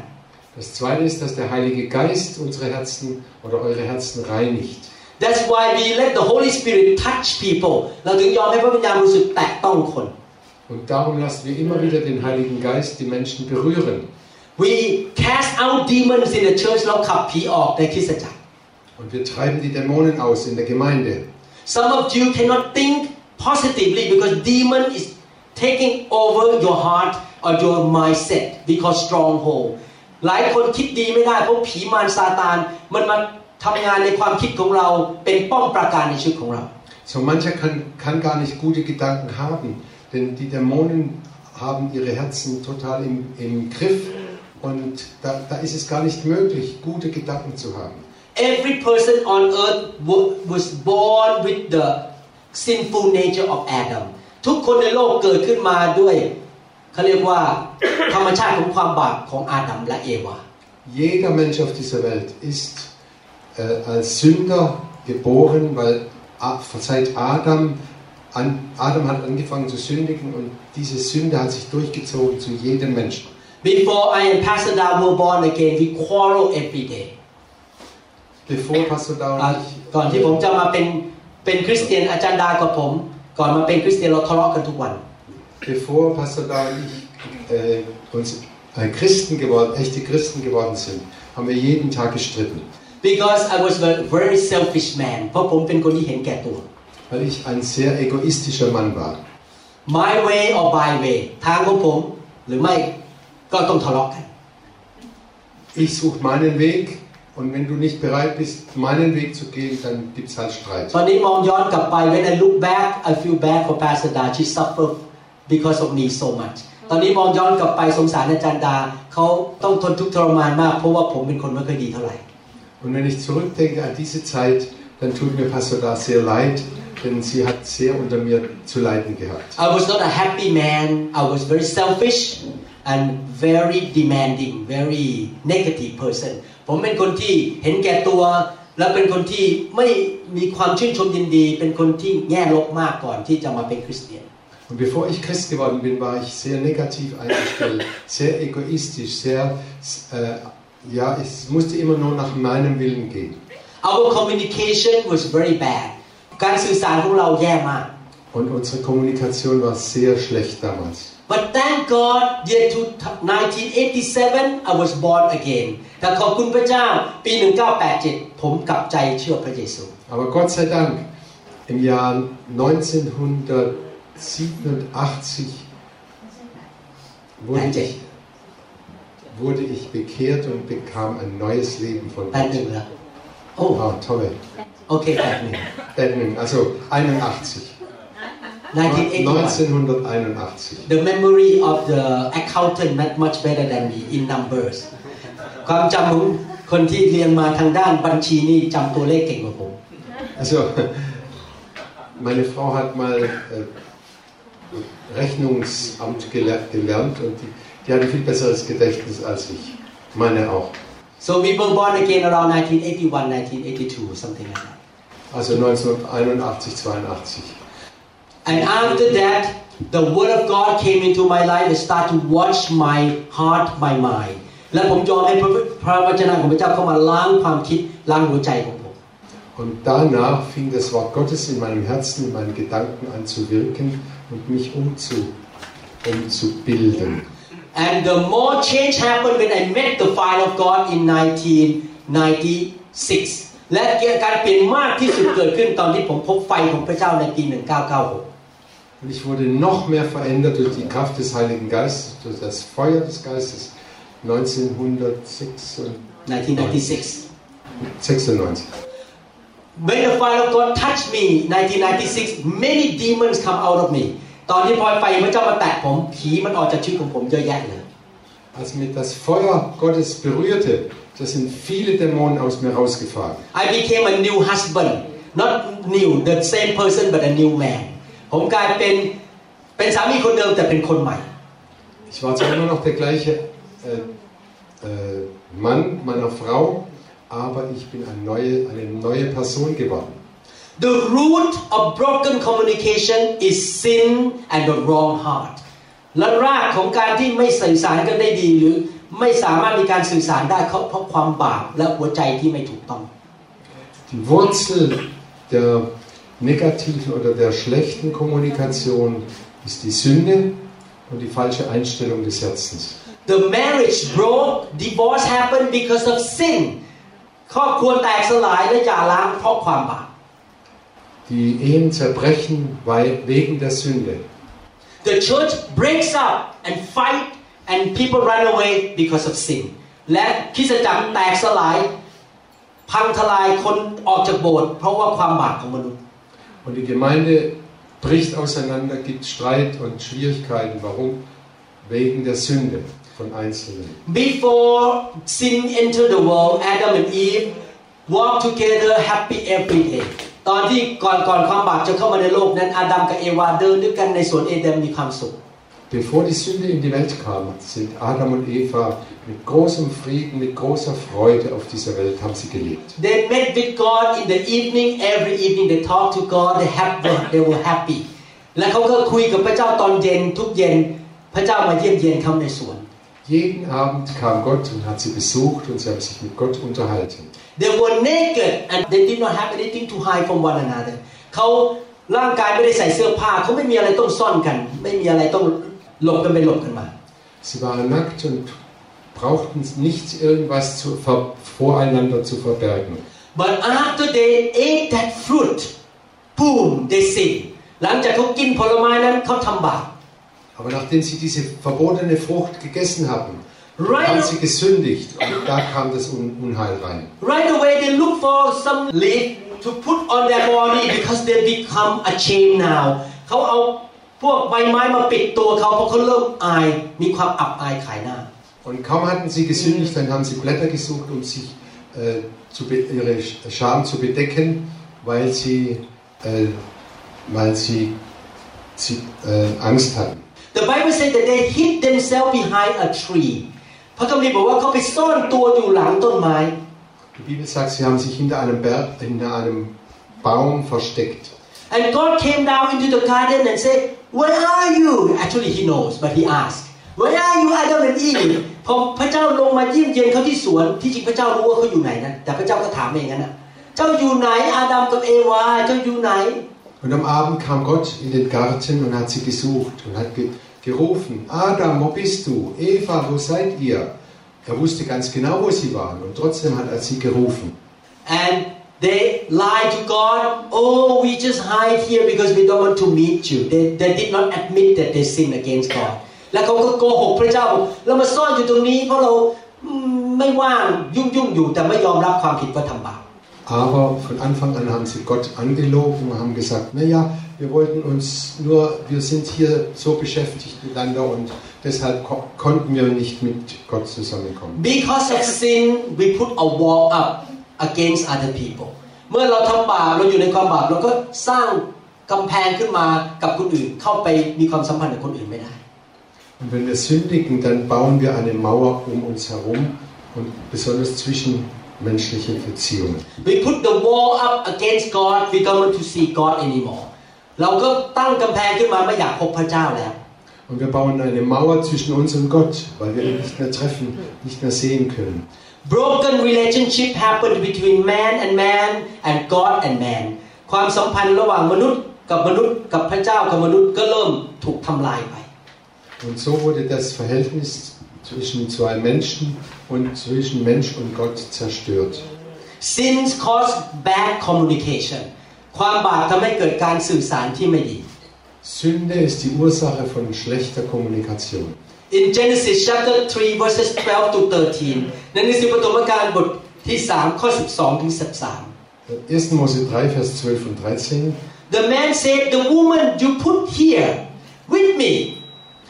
Das zweite ist, dass der Heilige Geist unsere Herzen oder eure Herzen reinigt. That's why we let the Holy Spirit touch people เราถึงยอมให้พระวิญญาณบริสุทธิ์แตะต้องคน Und darum lassen wir immer wieder den Heiligen Geist die Menschen berühren. We cast out demons in the church เราขับผีออกในคริสตจักร Und wir treiben die Dämonen aus in der Gemeinde. Some of you cannot think positively because demon is taking over your heart or your mindset because stronghold หลายคนคิดดีไม่ได้เพราะผีมารซาตาน มันมาทำงานในความคิดของเราเป็นป้อมปราการในชีวิตของเรา So mancher kann, kann gar nicht gute Gedanken haben, denn die Dämonen haben ihre Herzen total im, im Griff und da, da ist es gar nicht möglich, gute Gedanken zu haben. Every person on earth wa- was born with the sinful nature of Adam ทุกคนในโลกเกิดขึ้นมาด้วยเขาเรียกว่า ธรรมชาติของความบาปของอาดัมและเอวา Jeder Mensch auf dieser Welt ist äh, als Sünder geboren, weil a- seit Adam an, Adam hat angefangen zu sündigen und diese Sünde hat sich durchgezogen zu jedem Menschen. Before I and Pastor Da were born again, we quarrel every day. Bevor Pastor Da อ่ะ und ich ก่อนที่ผมจะมาเป็นเป็นคริสเตียนอาจารย์ดากับผม ก่อนมาเป็นคริสเตียนเราทะเลาะกันทุกวัน bevor Pastor Da und ich äh, uns äh, Christen geworden, echte Christen geworden sind, haben wir jeden Tag gestritten. because I was a very selfish man เพราะผมเป็นคนที่เห็นแก่ตัว Weil ich ein sehr egoistischer Mann war. my way or by way ทางของผมหรือไม่ก็ต้องทะเลาะกัน Ich suche meinen Weg und wenn du nicht bereit bist, meinen Weg zu gehen, dann gibt es halt Streit. ตอนนี้มองย้อนกลับไป when I look back I feel bad for Pastor Da she suffered because of me so much ตอนนี้มองย้อนกลับไปสงสารอาจารย์ดาเขาต้องทนทุกข์ทรมานมาก เพราะว่าผมเป็นคนไม่ค่อยดีเท่าไหร่ Und wenn ich zurückdenke an diese Zeit, dann tut mir Pastor Da sehr leid, denn sie hat sehr unter mir zu leiden gehabt. I was not a happy man I was very selfish and very demanding very negative person ผมเป็นคนที่เห็นแก่ตัว และเป็นคนที่ไม่มีความชื่นชมยินดี เป็นคนที่แง่ลบมากก่อนที่จะมาเป็นคริสเตียน Und bevor ich Christ geworden bin, war ich sehr negativ eingestellt, sehr egoistisch, sehr, äh, ja, es musste immer nur nach meinem Willen gehen. Our communication was very bad การสื่อสารของเราแย่มาก Und unsere Kommunikation war sehr schlecht damals. But thank God year 1987 I was born again แต่ขอบคุณพระเจ้าปี 1987 ผมกลับใจเชื่อพระเยซู Aber Gott sei Dank, im Jahr 1987 wurde ich, wurde ich bekehrt und bekam ein neues Leben von แปดหนึ่ง Gott. แล้วโอ้ Ah, tolle. โอเคแปดหนึ่ง Batman, also 81. 1981 1981. The memory of the accountant not much better than me in numbers ความจำของคนที่เรียนมาทางด้านบัญชีนี่จำตัวเลขเก่งกว่าผม Also, meine Frau hat mal äh, Rechnungsamt geler gelernt und die, die hat ein viel besseres Gedächtnis als ich. Meine auch. So we were born again around 1981 1982 something like that Also 1981, 82. and after that the word of God came into my life and started to watch my heart my mind และผมยอมให้พระพระวจนะของพระเจ้าเข้ามาล้างความคิดล้างหัวใจของผม Und danach fing das Wort Gottes in meinem Herzen, in meinen Gedanken an zu wirken und mich umzu, umzubilden. And the more change happened when I met the fire of God in 1996 และการเปลี่ยนมากที่สุดเกิดขึ้นตอนที่ผมพบไฟของพระเจ้าในปี 1996 Und ich wurde noch mehr verändert durch die Kraft des Heiligen Geistes, durch das Feuer des Geistes 1996. 1996 96. When the fire of God touched me 1996 many demons come out of me ตอนที่พอไฟพระเจ้ามาแตะผมผีมันออกจากชีวิตของผมเยอะแยะเลย Als mich das Feuer Gottes berührte, da sind viele Dämonen aus mir rausgefahren. I became a new husband not new the same person but a new man ผมกลายเป็นเป็นสามีคนเดิมแต่เป็นคนใหม่ Ich war zwar immer noch der gleiche äh, äh, Mann meiner Frau, aber ich bin eine neue, eine neue Person geworden. The root of broken communication is sin and the wrong heart และรากของการที่ไม่สื่อสารกันได้ดี หรือไม่สามารถมีการสื่อสารได้เพราะความบาปและหัวใจที่ไม่ถูกต้อง Die Wurzel der negativen oder der schlechten Kommunikation ist die Sünde und die falsche Einstellung des Herzens. The marriage broke divorce happened because of sin ครอบครัวแตกสลายและหย่าร้างเพราะความบาป Die Ehen zerbrechen weil, wegen der Sünde. The church breaks up and fight and people run away because of sin และคริสตจักรแตกสลาย พังทลายคนออกจากโบสถ์เพราะว่าความบาปของมนุษย์ Und die Gemeinde bricht auseinander, gibt Streit und Schwierigkeiten. Warum? Wegen der Sünde von Einzelnen. Before sin entered the world Adam and Eve walk together happy every day ตอนที่ก่อนก่อนความบาปจะเข้ามาในโลกนั้นอาดัมกับเอวาเดินด้วยกันในสวนเอเดนมีความสุข Bevor die Sünde in die Welt kam, sind Adam und Eva mit großem Frieden, mit großer Freude auf dieser Welt haben sie gelebt. They met with God in the evening every evening they talk to God they have they were happy และเขาก็คุยกับพระเจ้าตอนเย็นทุกเย็น พระเจ้ามาเยี่ยมเยียนเขาในสวน Jeden Abend kam Gott und hat sie besucht und sie haben sich mit Gott unterhalten. They were naked and they did not have anything to hide from one another เขาร่างกายไม่ได้ใส่เสื้อผ้าเขาไม่มีอะไรต้องซ่อนกัน ไม่มีอะไรต้องหลบกันไปหลบกันมา Sie waren nackt und brauchten nichts irgendwas zu, ver, voreinander zu verbergen. But after they ate that fruit boom they sin หลังจากเขากินผลไม้นั้นเขาทำบาป Aber nachdem sie diese verbotene Frucht gegessen hatten, Right. haben sie gesündigt und da kam das Un Unheil rein. right away they look for some leaf to put on their body because they become ashamed now เขาเอาพวกใบไม้มาปิดตัวเขาเพราะเขาเริ่มอายมีความอับอายขายหน้า Und kaum hatten sie gesündigt, dann haben sie Blätter gesucht, um sich äh, zu be- ihre Scham zu bedecken, weil sie, äh, weil sie, sie äh, Angst hatten. The Bible says that they hid themselves behind a tree พระคัมภีร์บอกว่าเขาไปซ่อนตัวอยู่หลังต้นไม้ Die Bibel sagt, sie haben sich hinter einem Berg, hinter einem Baum versteckt. and God came down into the garden and said where are you actually he knows but he asked where are you Adam and Eve พอพระเจ้าลงมาเยี่ยมเยียนเขาที่สวนที่จริงพระเจ้ารู้ว่าเขาอยู่ไหนนะแต่พระเจ้าก็ถามเองนะเจ้าอยู่ไหนอาดัมกับเอวาเจ้าอยู่ไหน Und am Abend kam Gott in den Garten und hat sie gesucht und hat ge gerufen, Adam, wo bist du? Eva, wo seid ihr? Er wusste ganz genau, wo sie waren und trotzdem hat er sie gerufen. and they lied to God oh we just hide here because we don't want to meet you they, they did not admit that they sin against God แล้วเขาก็โกหกพระเจ้าเรามาซ่อนอยู่ตรงนี้เพราะเราอืมไม่ว่างยุ่งยุ่งๆอยู่แต่ไม่ยอมรับความผิดว่าทำบาป Aber von Anfang an haben sie Gott angelogen und haben gesagt, naja, wir wollten uns nur, wir sind hier so beschäftigt miteinander und deshalb ko konnten wir nicht mit Gott zusammenkommen. because of sin we put a wall up against other people เมื่อเราทำบาปเราอยู่ในความบาปเราก็สร้างกำแพงขึ้นมากับคนอื่น เข้าไปมีความสัมพันธ์กับคนอื่นไม่ได้ Und wenn wir sündigen, dann bauen wir eine Mauer um uns herum und besonders zwischenmenschliche Beziehungen. We put the wall up against God we don't want to see God anymore เราก็ตั้งกำแพงขึ้นมาไม่อยากพบพระเจ้าแล้ว Und wir bauen eine Mauer zwischen uns und Gott, weil wir ihn nicht mehr treffen, nicht mehr sehen können. broken relationship happened between man and man and God and man ความสัมพันธ์ระหว่างมนุษย์กับมนุษย์กับพระเจ้ากับมนุษย์ก็เริ่มถูกทำลายไป Und so wurde das Verhältnis zwischen zwei Menschen und zwischen Mensch und Gott zerstört. sins cause bad communication ความบาปทำให้เกิดการสื่อสารที่ไม่ดี Sünde ist die Ursache von schlechter Kommunikation. In Genesis chapter 3 verses 12 to 13ในหนังสือปฐมกาลบทที่ 3 ข้อ 12 ถึง 13 1. Mose 3, Vers 12 und 13. The man said, The woman you put here with me,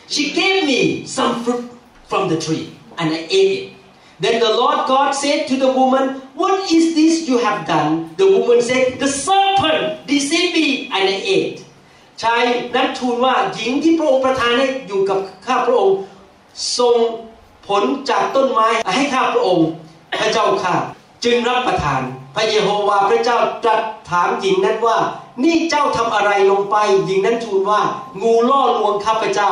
she gave me some fruit from the tree, and I ate it. Then the Lord God said to the woman, What is this you have done? The woman said, The serpent deceived me, and I ate. ชายนั้นทูลว่าหญิงที่พระองค์ประทานให้อยู่กับข้าพระองค์ทรงผลจากต้นไม้ให้ข้าพระองค์พระเจ้าข้าจึงรับประทาน พระเยโฮวาพระเจ้าตรัสถามหญิงนั้นว่า นี่เจ้าทำอะไรลงไป หญิงนั้นทูลว่า งูล่อลวงข้าพระเจ้า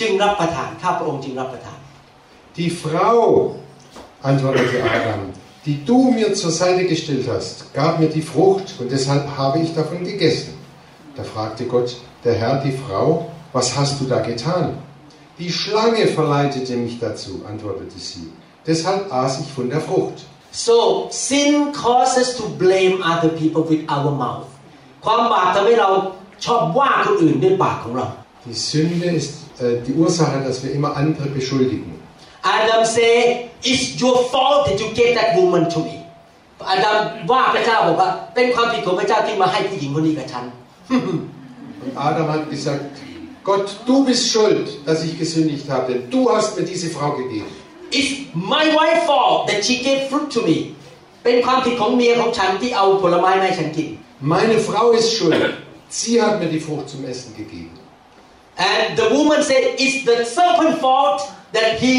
จึงรับประทานข้าพระองค์จึงรับประทาน Die Frau, antwortete Adam, die du mir zur Seite gestellt hast, gab mir die Frucht und deshalb habe ich davon gegessen. Da fragte Gott, der Herr, die Frau, was hast du da getan? Die Schlange verleitete mich dazu, antwortete sie. Deshalb aß ich von der Frucht. so sin causes to blame other people with our mouth ความบาปทำให้เราชอบว่าคนอื่นด้วยปากของเรา Die Sünde ist äh, die Ursache, dass wir immer andere beschuldigen. Adam say it's your fault that you gave that woman to me อาดัมว่าพระเจ้าบอกว่า เป็นความผิดของพระเจ้าที่มาให้ผู้หญิงคนนี้กับฉัน Und Adam hat gesagt, Gott, du bist schuld, dass ich gesündigt habe, denn du hast mir diese Frau gegeben. It's my wife fault that she gave fruit to me เป็นความผิดของเมียของฉันที่เอาผลไม้มาให้ฉันกิน Meine Frau ist schuld. Sie hat mir die Frucht zum Essen gegeben. and the woman said it's the serpent fault that he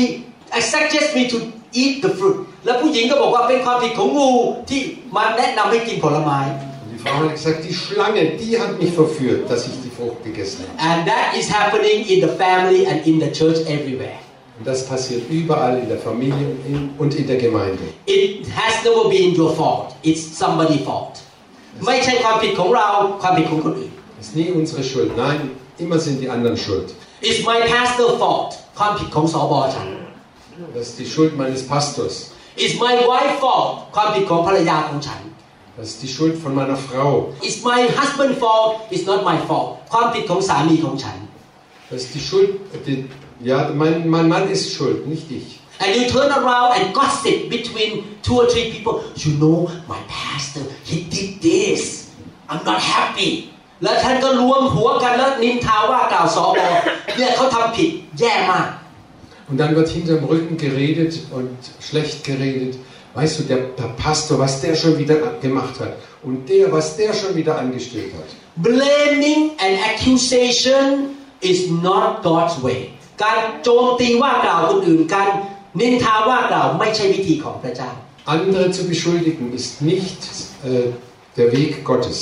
suggest me to eat the fruit แล้วผู้หญิงก็บอกว่าเป็นความผิดของงูที่มาแนะนำให้กินผลไม้ Und die Frau hat gesagt, die Schlange, die hat mich verführt, dass ich die Frucht gegessen habe. And that is happening in the family and in the church everywhere. Und das passiert überall in der Familie und in, und in der Gemeinde. It has never been your fault. It's somebody's fault. ไม่ใช่ความผิดของเราความผิดของคนอื่น Das ist nie unsere Schuld. Nein, immer sind die anderen schuld. It's my pastor fault ความผิดของสอบอฉัน Das ist die Schuld meines Pastors. It's my wife fault ความผิดของภรรยาของฉัน Das ist die Schuld von meiner Frau. It's my husband fault It's not my fault ความผิดของสามีของฉัน Das ist die Schuld. Die, ja, mein, mein Mann ist schuld, nicht ich. and you turn around and gossip between two or three people you know my pastor he did this I'm not happy แล้วท่านก็รวมหัวกันแล้วนินทาว่ากล่าวสอบอเนี่ยเขาทำผิดแย่มาก Und dann wird hinterm Rücken geredet und schlecht geredet. Weißt du, der, der Pastor, was der schon wieder gemacht hat. Und der, was der schon wieder angestellt hat. blaming and accusation is not God's way การโจมตีว่ากล่าวคนอื่น การนินทาว่ากล่าวไม่ใช่วิธีของพระเจ้า Andere zu beschuldigen ist nicht äh, der Weg Gottes.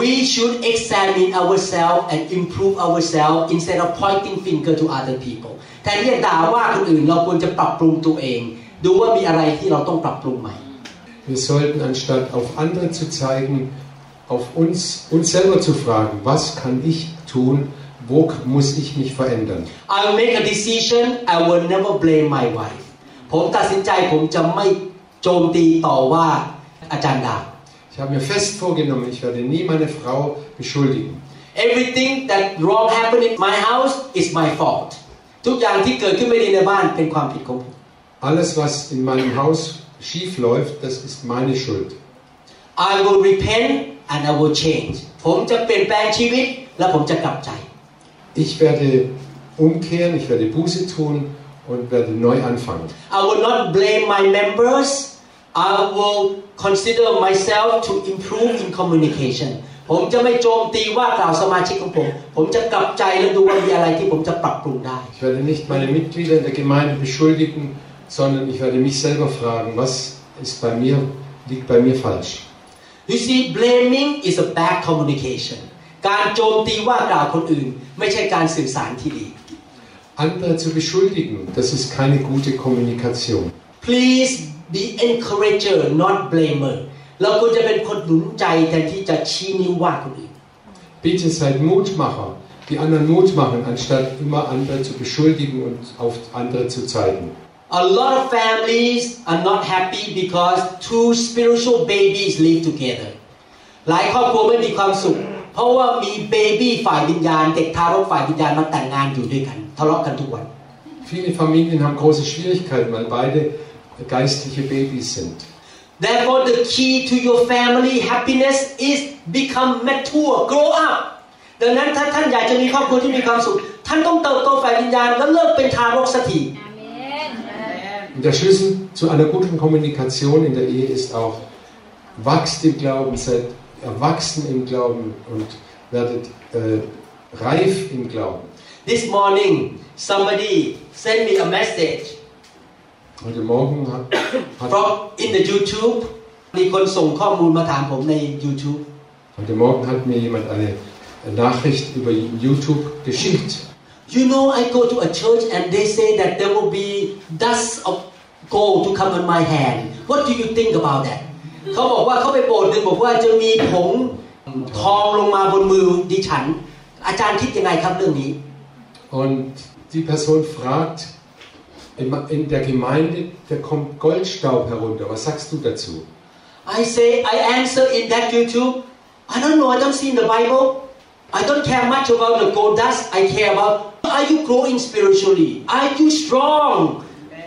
We should examine ourselves and improve ourselves instead of pointing finger to other people แทนที่จะด่าว่าคนอื่น เราควรจะปรับปรุงตัวเอง ดูว่ามีอะไรที่เราต้องปรับปรุงใหม่ Wir sollten anstatt auf andere zu zeigen, auf uns, uns selber zu fragen, was kann ich tun, wo muss ich mich verändern. I will make a decision I will never blame my wife ผมตัดสินใจผมจะไม่โจมตีต่อว่าอาจารย์ดาว Ich habe mir fest vorgenommen, ich werde nie meine Frau beschuldigen. Everything that wrong happened in my house is my fault ทุกอย่างที่เกิดขึ้นไม่ดีในบ้านเป็นความผิดของผม Alles, was in meinem Haus schief läuft, das ist meine Schuld. I will repent and I will change ผมจะเปลี่ยนแปลงชีวิตและผมจะกลับใจ Ich werde umkehren, ich werde Buße tun und werde neu anfangen. I will not blame my members I will consider myself to improve in communication ผมจะไม่โจมตีว่ากล่าวสมาชิกของผม ผมจะกลับใจและดูว่ามีอะไรที่ผมจะปรับปรุงได้ Ich werde nicht meine Mitglieder in der Gemeinde beschuldigen, sondern ich werde mich selber fragen, was ist bei mir, liegt bei mir falsch. You see blaming is a bad communication การโจมตีว่ากล่าวคนอื่น ไม่ใช่การสื่อสารที่ดี Andere zu beschuldigen, das ist keine gute Kommunikation. Please be encourager not blamer เราควรจะเป็นคนหนุนใจแทนที่จะชี้นิ้วว่าคนอื่น Bitte seid Mutmacher, die anderen Mut machen, anstatt immer andere zu beschuldigen und auf andere zu zeigen. A lot of families are not happy because two spiritual babies live together หลายครอบครัวไม่มีความสุข เพราะว่ามีเบบี้ฝ่ายวิญญาณ เด็กทารกฝ่ายวิญญาณมาแต่งงานอยู่ด้วยกัน ทะเลาะกันทุกวัน Viele Familien haben große Schwierigkeiten, weil beide geistliche Babys sind. Therefore the key to your family happiness is become mature grow up ดังนั้นถ้าท่านอยากจะมีครอบครัวที่มีความสุข ท่านต้องเติบโตฝ่ายวิญญาณและเลิกเป็นทารกสักที Und der Schlüssel zu einer guten Kommunikation in der Ehe ist auch, wachst im Glauben, seid erwachsen im Glauben und werdet äh, reif im Glauben. This morning somebody sent me a message Heute Morgen hat, hat, from in the YouTube มีคนส่งข้อมูลมาถามผมใน YouTube heute Morgen hat mir jemand eine Nachricht über YouTube geschickt. You know I go to a church and they say that there will be dust of gold to come on my hand What do you think about that เขาบอกว่าเขาไปโบสถ์หนึ่งบอกว่าจะมีผงทองลงมาบนมือดิฉัน อาจารย์คิดยังไงครับเรื่องนี้ Und die Person fragt, in in der Gemeinde, da kommt Goldstaub herunter. Was sagst du dazu? I say I answer in that YouTube I don't know I don't see in the Bible I don't care much about the gold dust I care about are you growing spiritually are you strong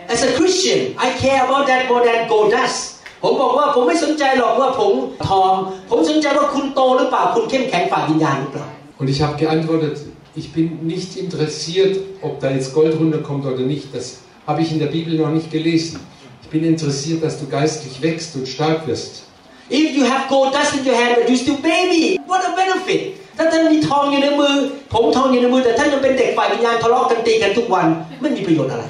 as a Christian I care about that more than gold dust ผมบอกว่าผมไม่สนใจหรอกว่าผงทอง ผมสนใจว่าคุณโตหรือเปล่าคุณเข้มแข็งฝ่ายวิญญาณหรือเปล่า Und ich habe geantwortet, ich bin nicht interessiert, ob da jetzt Gold runterkommt oder nicht. Das habe ich in der Bibel noch nicht gelesen. Ich bin interessiert, dass du geistlich wächst und stark wirst. If you have gold dust in your hand but you still baby what a benefit ถ้าท่านมีทองอยู่ในมือ ผมทองอยู่ในมือ แต่ท่านยังเป็นเด็กฝ่ายวิญญาณทะเลาะกันตีกันทุกวัน ไม่มีประโยชน์อะไร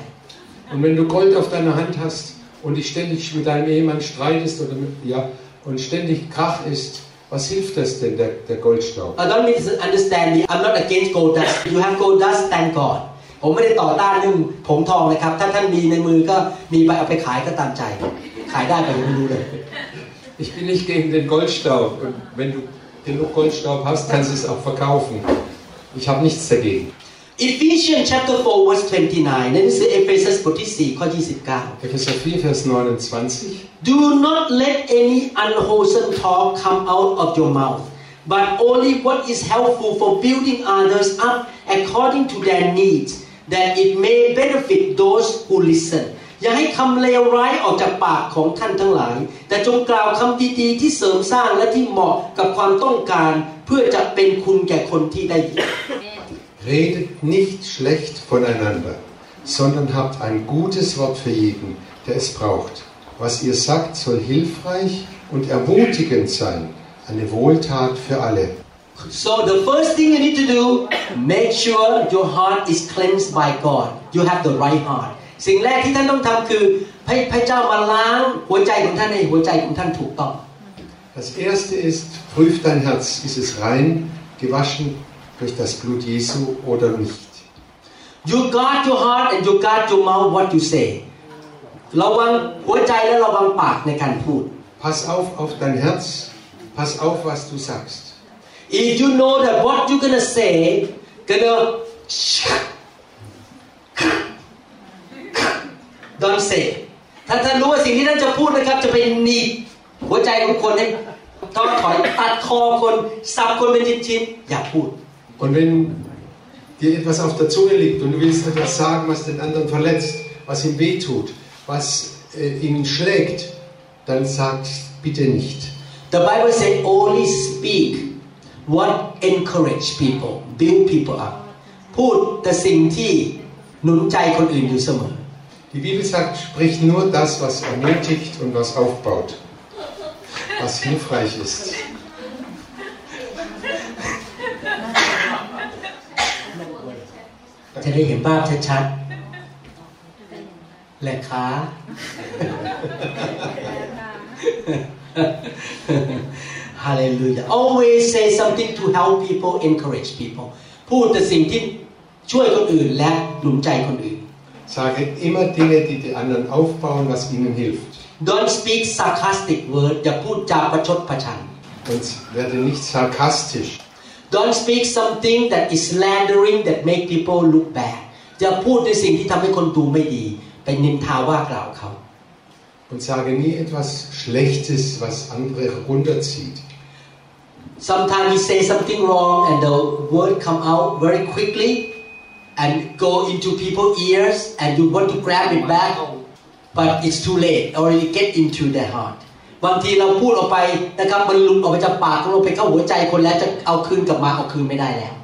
Und wenn du Gold auf deiner Hand hast und dich ständig mit deinem Ehemann streitest oder mit, ja, und ständig Krach ist, Was hilft das denn, der, der Goldstaub? I don't misunderstand me I'm not against gold dust you have gold dust thank God ผมไม่ได้ต่อต้านเรื่องผงทองนะครับ ถ้าท่านมีในมือก็มีไปเอาไปขายก็ตามใจ ขายได้ไปยังไม่รู้เลย Ich bin nicht gegen den Goldstaub. Und wenn du genug Goldstaub hast, kannst du es auch verkaufen. Ich habe nichts dagegen. Ephesians chapter 4 verse 29นั่นคือเอเฟซัสบทที่4ข้อ29 Epheser 4, Vers 29. Do not let any unwholesome talk come out of your mouth, but only what is helpful for building others up according to their needs, that it may benefit those who listen. อย่าให้คำเลวร้ายออกจากปากของท่านทั้งหลาย แต่จงกล่าวคำดีๆที่เสริมสร้างและที่เหมาะกับความต้องการ เพื่อจะเป็นคุณแก่คนที่ได้ยิน Redet nicht schlecht voneinander, sondern habt ein gutes Wort für jeden, der es braucht. Was ihr sagt, soll hilfreich und ermutigend sein, eine Wohltat für alle. So the first thing you need to do, make sure your heart is cleansed by God. You have the right heart. สิ่งแรกที่ท่านต้องทำคือให้พระเจ้ามาล้างหัวใจของท่านให้หัวใจของท่านถูกต้อง Das erste ist, prüf dein Herz, ist es rein, gewaschen durch das Blut Jesu oder nicht. You guard your heart and you guard your mouth what you say ระวังหัวใจและระวังปากในการพูด Pass auf auf dein Herz, pass auf, was du sagst. If you know that what you're gonna say gonna don't say ถ้าท่านรู้ว่าสิ่งที่ท่านจะพูดนะครับ จะไปหนีบหัวใจของคนให้ท้อถอยตัดคอคนสับคนเป็นชิ้นๆอย่าพูด Und wenn dir etwas auf der Zunge liegt und du willst etwas sagen, was den anderen verletzt, was ihm wehtut, was äh, ihn schlägt, dann sag bitte nicht. The Bible says only speak what encourage people build people up พูดแต่สิ่งที่หนุนใจคนอื่นอยู่เสมอ Die Bibel sagt, sprich nur das, was ermutigt und was aufbaut, was hilfreich ist. จะได้เห็นภาพชัดๆแหลกขา Hallelujah always say something to help people encourage people พูดแต่สิ่งที่ช่วยคนอื่นและหนุนใจคนอื่น Sage immer Dinge, die die anderen aufbauen, was ihnen hilft. Don't speak sarcastic word อย่าพูดจาประชดประชัน Und werde nicht sarkastisch. Don't speak something that is slandering that make people look bad อย่าพูดในสิ่งที่ทำให้คนดูไม่ดี ไปนินทาว่ากล่าวเขา Und sage nie etwas Schlechtes, was andere runterzieht. Sometimes we say something wrong and the word come out very quickly and go into people's ears and you want to grab it back but it's too late already get into their heart บางทีเราพูดออกไปนะครับมันหลุดออกไปจากปากของเราไปเข้าหัวใจคนแล้วจะเอาคืนกลับมาเอาคืนไม่ได้แล้ว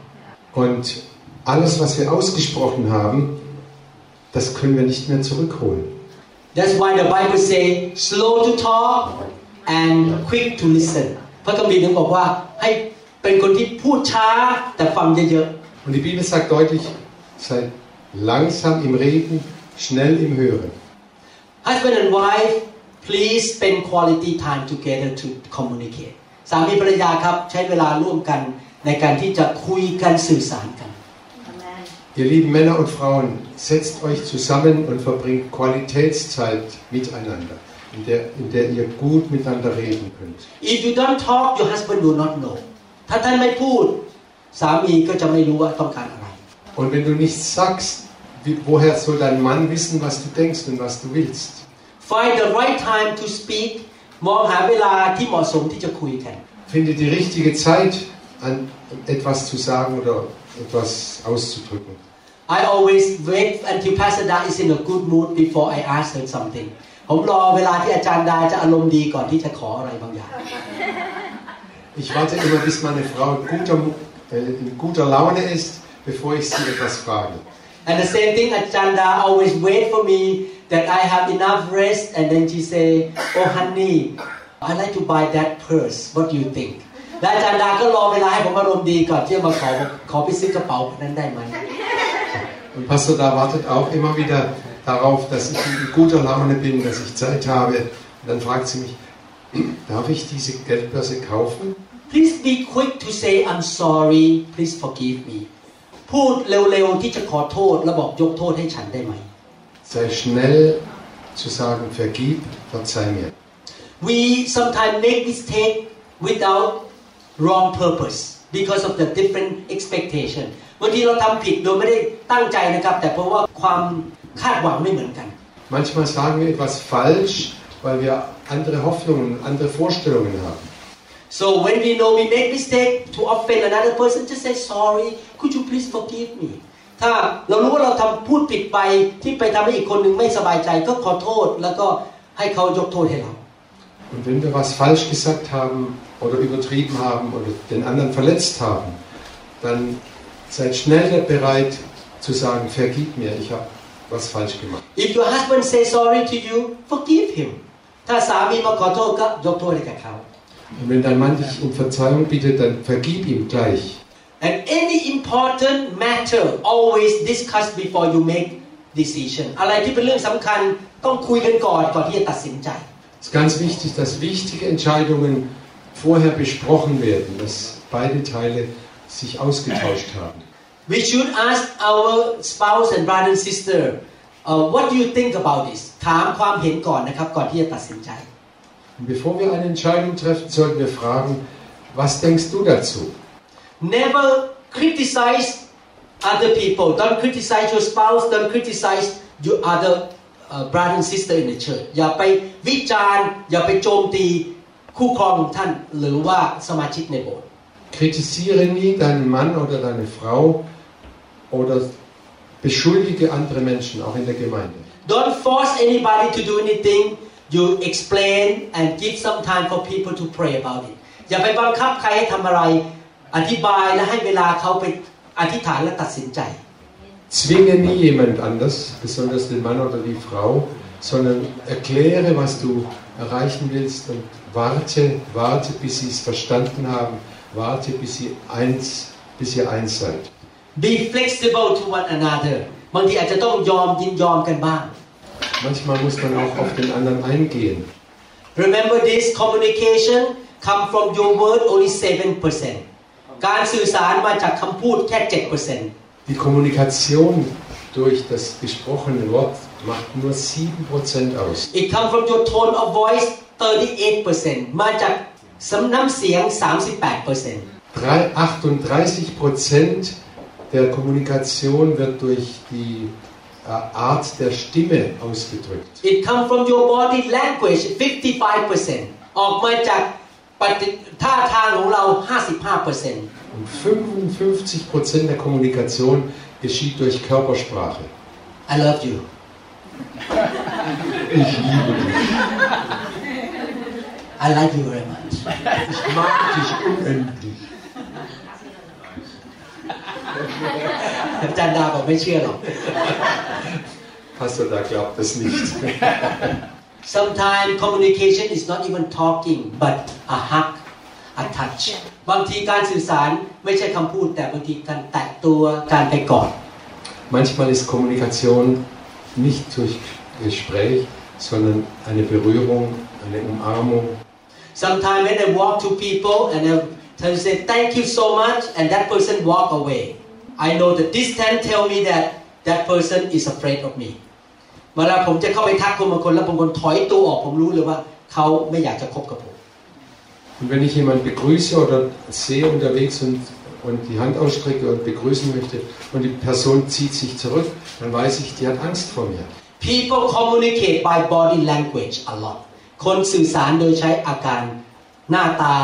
Und alles, was wir ausgesprochen haben, das können wir nicht mehr zurückholen. That's why the Bible say slow to talk and quick to listen พระคัมภีร์ถึงบอกว่าให้เป็นคนที่พูดช้าแต่ฟังเยอะ Und die Bibel sagt deutlich, sei langsam im Reden, schnell im Hören. ๆ Husband and wife please spend quality time together to communicate สามีภรรยาครับใช้เวลาร่วมกันในการที่จะคุยกันสื่อสารกัน Ihr lieben Männer und Frauen, setzt euch zusammen und verbringt Qualitätszeit miteinander, in der, in der ihr gut miteinander reden könnt. If you don't talk your husband will not know ถ้าท่านไม่พูด สามีก็จะไม่รู้ว่าต้องการอะไร Und wenn du nichts sagst, wie, woher soll dein Mann wissen, was du denkst und was du willst? Find the right time to speak มองหาเวลาที่เหมาะสมที่จะคุยกัน Finde die richtige Zeit, an etwas zu sagen oder etwas auszudrücken. I always wait until Pastor Da is in a good mood before I ask her something ผมรอเวลาที่อาจารย์ดาจะอารมณ์ดีก่อนที่จะขออะไรบางอย่าง Ich warte immer, bis meine Frau in guter, äh, in guter Laune ist, bevor ich sie etwas frage. And the same thing อาจารย์ดา always wait for me that I have enough rest and then she say oh honey I like to buy that purse what do you think และอาจารย์ดาก็รอเวลาให้ผมอารมณ์ดีก่อนที่จะมาขอขอไปซื้อกระเป๋านั้นได้ไหม Und Pastor da wartet auch immer wieder darauf, dass ich in guter Laune bin, dass ich Zeit habe. Und dann fragt sie mich, darf ich diese Geldbörse kaufen? please be quick to say I'm sorry please forgive me พูดเร็วๆที่จะขอโทษแล้วบอกยกโทษให้ฉันได้ไหม Sei schnell zu sagen, vergib, verzeih mir. we sometimes make mistake without wrong purpose because of the different expectation บางทีเราทำผิดโดยไม่ได้ตั้งใจนะครับ แต่เพราะว่าความ คาดหวังไม่เหมือนกัน Manchmal sagen wir etwas falsch, weil wir andere Hoffnungen, andere Vorstellungen haben. so when we know we make mistake to offend another person just say sorry could you please forgive me ถ้าเรารู้ว่าเราทำพูดผิดไปที่ไปทำให้อีกคนหนึ่งไม่สบายใจก็ขอโทษ แล้วก็ให้เขายกโทษให้เรา Und wenn wir was falsch gesagt haben oder übertrieben haben oder den anderen verletzt haben, dann seid schnell bereit zu sagen, vergib mir, ich habe was falsch gemacht. if your husband say sorry to you forgive him ถ้าสามีมาขอโทษก็ยกโทษให้กับเขา Und wenn dein Mann dich um Verzeihung bittet, dann vergib ihm gleich. And any important matter always discuss before you make decision อะไรที่เป็นเรื่องสำคัญต้องคุยกันก่อนก่อนที่จะตัดสินใจ Es ist ganz wichtig, dass wichtige Entscheidungen vorher besprochen werden, dass beide Teile sich ausgetauscht haben. We should ask our spouse and brother and sister uh, what do you think about this ถามความเห็นก่อนนะครับก่อนที่จะตัดสินใจ Und bevor wir eine Entscheidung treffen, sollten wir fragen, was denkst du dazu? never criticize other people don't criticize your spouse don't criticize your other uh, brother and sister in the church อย่าไปวิจารณ์อย่าไปโจมตีคู่ครองของท่านหรือว่าสมาชิกในโบสถ์ Kritisiere nie deinen Mann oder deine Frau oder beschuldige andere Menschen, auch in der Gemeinde. Don't force anybody to do anything. You explain and give some time for people to pray about it. อย่าไปบังคับใครให้ทำอะไร อธิบายและให้เวลาเขาไปอธิษฐานและตัดสินใจ Zwinge nie jemand anders, besonders den Mann oder die Frau, sondern erkläre, was du erreichen willst und warte, warte, bis sie es verstanden haben, warte, bis, sie eins, bis ihr eins seid. Be flexible to one another บางทีอาจจะต้องยอมยินยอมกันบ้าง Manchmal muss man auch auf den anderen eingehen. Remember this communication come from your word only 7%การสื่อสารมาจากคำพูดแค่7% Die Kommunikation durch das gesprochene Wort macht nur 7% aus. It come from your tone of voice 38%มาจากสำน้ำเสียง 38% Drei- 38% der Kommunikation wird durch die äh, Art der Stimme ausgedrückt. It come from your body language 55%ออกมาจากปฏิท่าทางของเรา 55% Und 55% der Kommunikation geschieht durch Körpersprache. I love you Ich liebe dich. I like you very much Ich mag dich unendlich. อาจารย์ดาบอกไม่เชื่อหรอก Pastor da glaubt das nicht. Sometimes communication is not even talking but a hug a touch บางทีการสื่อสารไม่ใช่คำพูด แต่บางทีการแตะตัวการไปกอด Manchmal ist Kommunikation nicht durch Gespräch, sondern eine Berührung, eine Umarmung. Sometimes when I walk to people and I tell say thank you so much and that person walk away I know the distance tell me that that person is afraid of me เวลาผมจะเข้าไปทักคนบางคนแล้วบางคนถอยตัวออกผมรู้เลยว่าเขาไม่อยากจะคบกับผม Und wenn ich jemanden begrüße oder sehe unterwegs und, und die Hand ausstrecke und begrüßen möchte und die Person zieht sich zurück, dann weiß ich, die hat Angst vor mir. People communicate by body language a lot คนสื่อสารโดยใช้อาการหน้าตา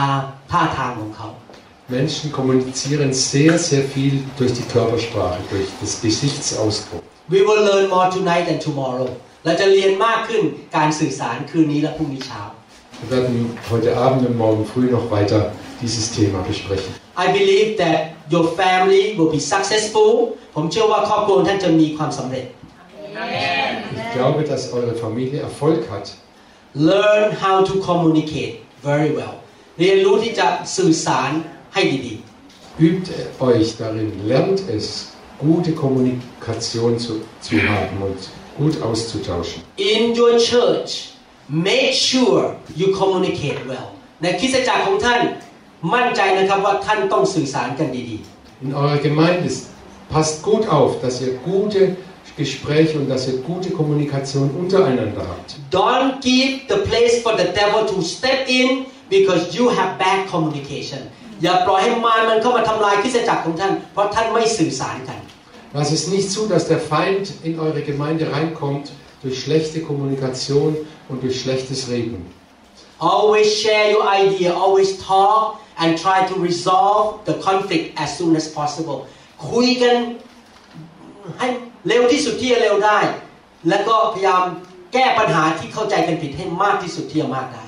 ท่าทางของเขา Menschen kommunizieren sehr, sehr viel durch die Körpersprache, durch das Gesichtsausdruck. We will learn more tonight and tomorrow เราจะเรียนมากขึ้นการสื่อสารคืนนี้และพรุ่งนี้เช้า Wir werden heute Abend und morgen früh noch weiter dieses Thema besprechen. I believe that your family will be successful ผมเชื่อว่าครอบครัวท่านจะมีความสำเร็จ Ich glaube, dass eure Familie Erfolg hat. Learn how to communicate very well เรียนรู้ที่จะสื่อสาร ให้ดี Übt euch darin, lernt es, gute Kommunikation zu, zu haben und gut auszutauschen. ๆ In your church make sure you communicate well ในคริสตจักรของท่าน มั่นใจนะครับว่าท่านต้องสื่อสารกันดี In eurer Gemeinde ist, passt gut auf, dass ihr gute Gespräche und dass ihr gute Kommunikation untereinander habt. ๆ Don't give the place for the devil to step in because you have bad communication อย่าปล่อยให้มารมันเข้ามาทำลายคริสตจักรของท่าน เพราะท่านไม่สื่อสารกัน Lass es nicht zu, dass der Feind in eure Gemeinde reinkommt durch schlechte Kommunikation und durch schlechtes Reden. Always share your idea always talk and try to resolve the conflict as soon as possible คุยกันให้เร็วที่สุดที่จะเร็วได้ แล้วก็พยายามแก้ปัญหาที่เข้าใจกันผิดให้มากที่สุดที่จะมากได้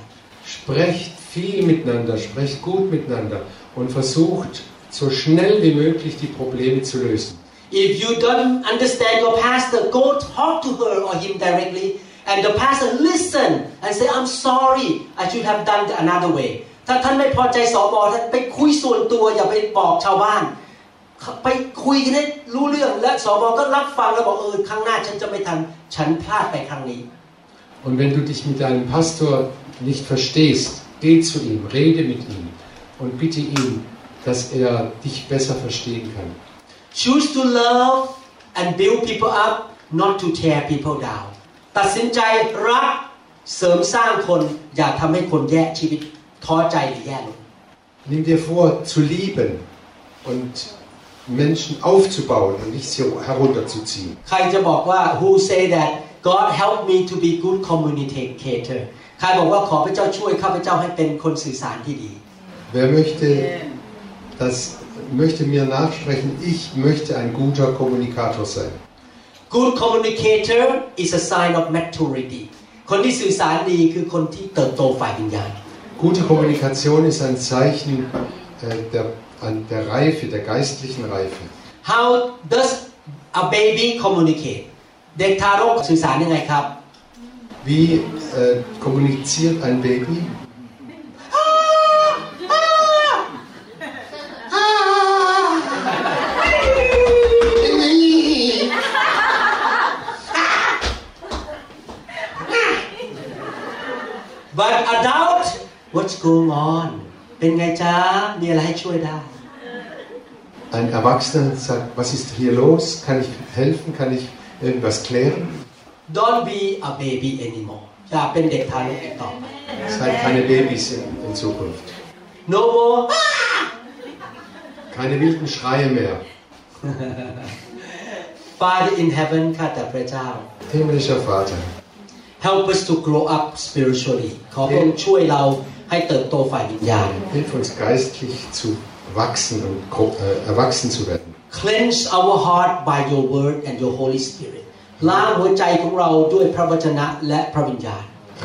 Sprecht viel miteinander, sprecht gut miteinander und versucht so schnell wie möglich die Probleme zu lösen. If you don't understand your pastor go talk to her or him directly and the pastor listen and say I'm sorry I should have done the another way ถ้าท่านไม่พอใจสอบอท่านไปคุยส่วนตัวอย่าไปบอกชาวบ้าน ไปคุยกันให้รู้เรื่องและสอบอก็รับฟังแล้วบอกเออครั้งหน้าฉันจะไม่ทำฉันพลาดไปครั้งนี้ Und wenn du dich mit deinem Pastor nicht verstehst, geh zu ihm, rede mit ihm und bitte ihn, dass er dich besser verstehen kann. choose to love and build people up not to tear people down ตัดสินใจรักเสริมสร้างคนอย่าทำให้คนแย่ชีวิตท้อใจหรือแย่ลง Nimm dir vor, zu lieben und Menschen aufzubauen und nicht sie herunterzuziehen. ใครจะบอกว่า who say that God help me to be good communicator ใครบอกว่าขอพระเจ้าช่วยข้าพเจ้าให้เป็นคนสื่อสารที่ดี Wer möchte, das, möchte mir nachsprechen, ich möchte ein guter Kommunikator sein. good communicator is a sign of maturity คนที่สื่อสารดีคือคนที่เติบโตฝ่ายวิญญาณ Gute Kommunikation ist ein Zeichen äh, der, an der Reife, der geistlichen Reife. how does a baby communicate เด็กทารกสื่อสารยังไงครับ Wie äh, kommuniziert ein Baby? but adult what's going on เป็นไงจ๊ะมีอะไรให้ช่วยได้ Ein Erwachsener sagt, was ist hier los? Kann ich helfen? Kann ich irgendwas klären? don't be a baby anymore อย่าเป็นเด็กทารกอีกต่อไป Seid keine Babys in, in Zukunft. no more Keine wilden Schreie mehr. Father in heaven ข้าแต่พระเจ้า Himmlischer Vater, help us to grow up spiritually ขอพระองค์ช่วยเราให้เติบโตฝ่ายวิญญาณ hilf uns geistlich zu wachsen und gro- äh, erwachsen zu werden. cleanse our heart by your word and your Holy Spirit ล้างหัวใจของเราด้วยพระวจนะและพระวิญญาณ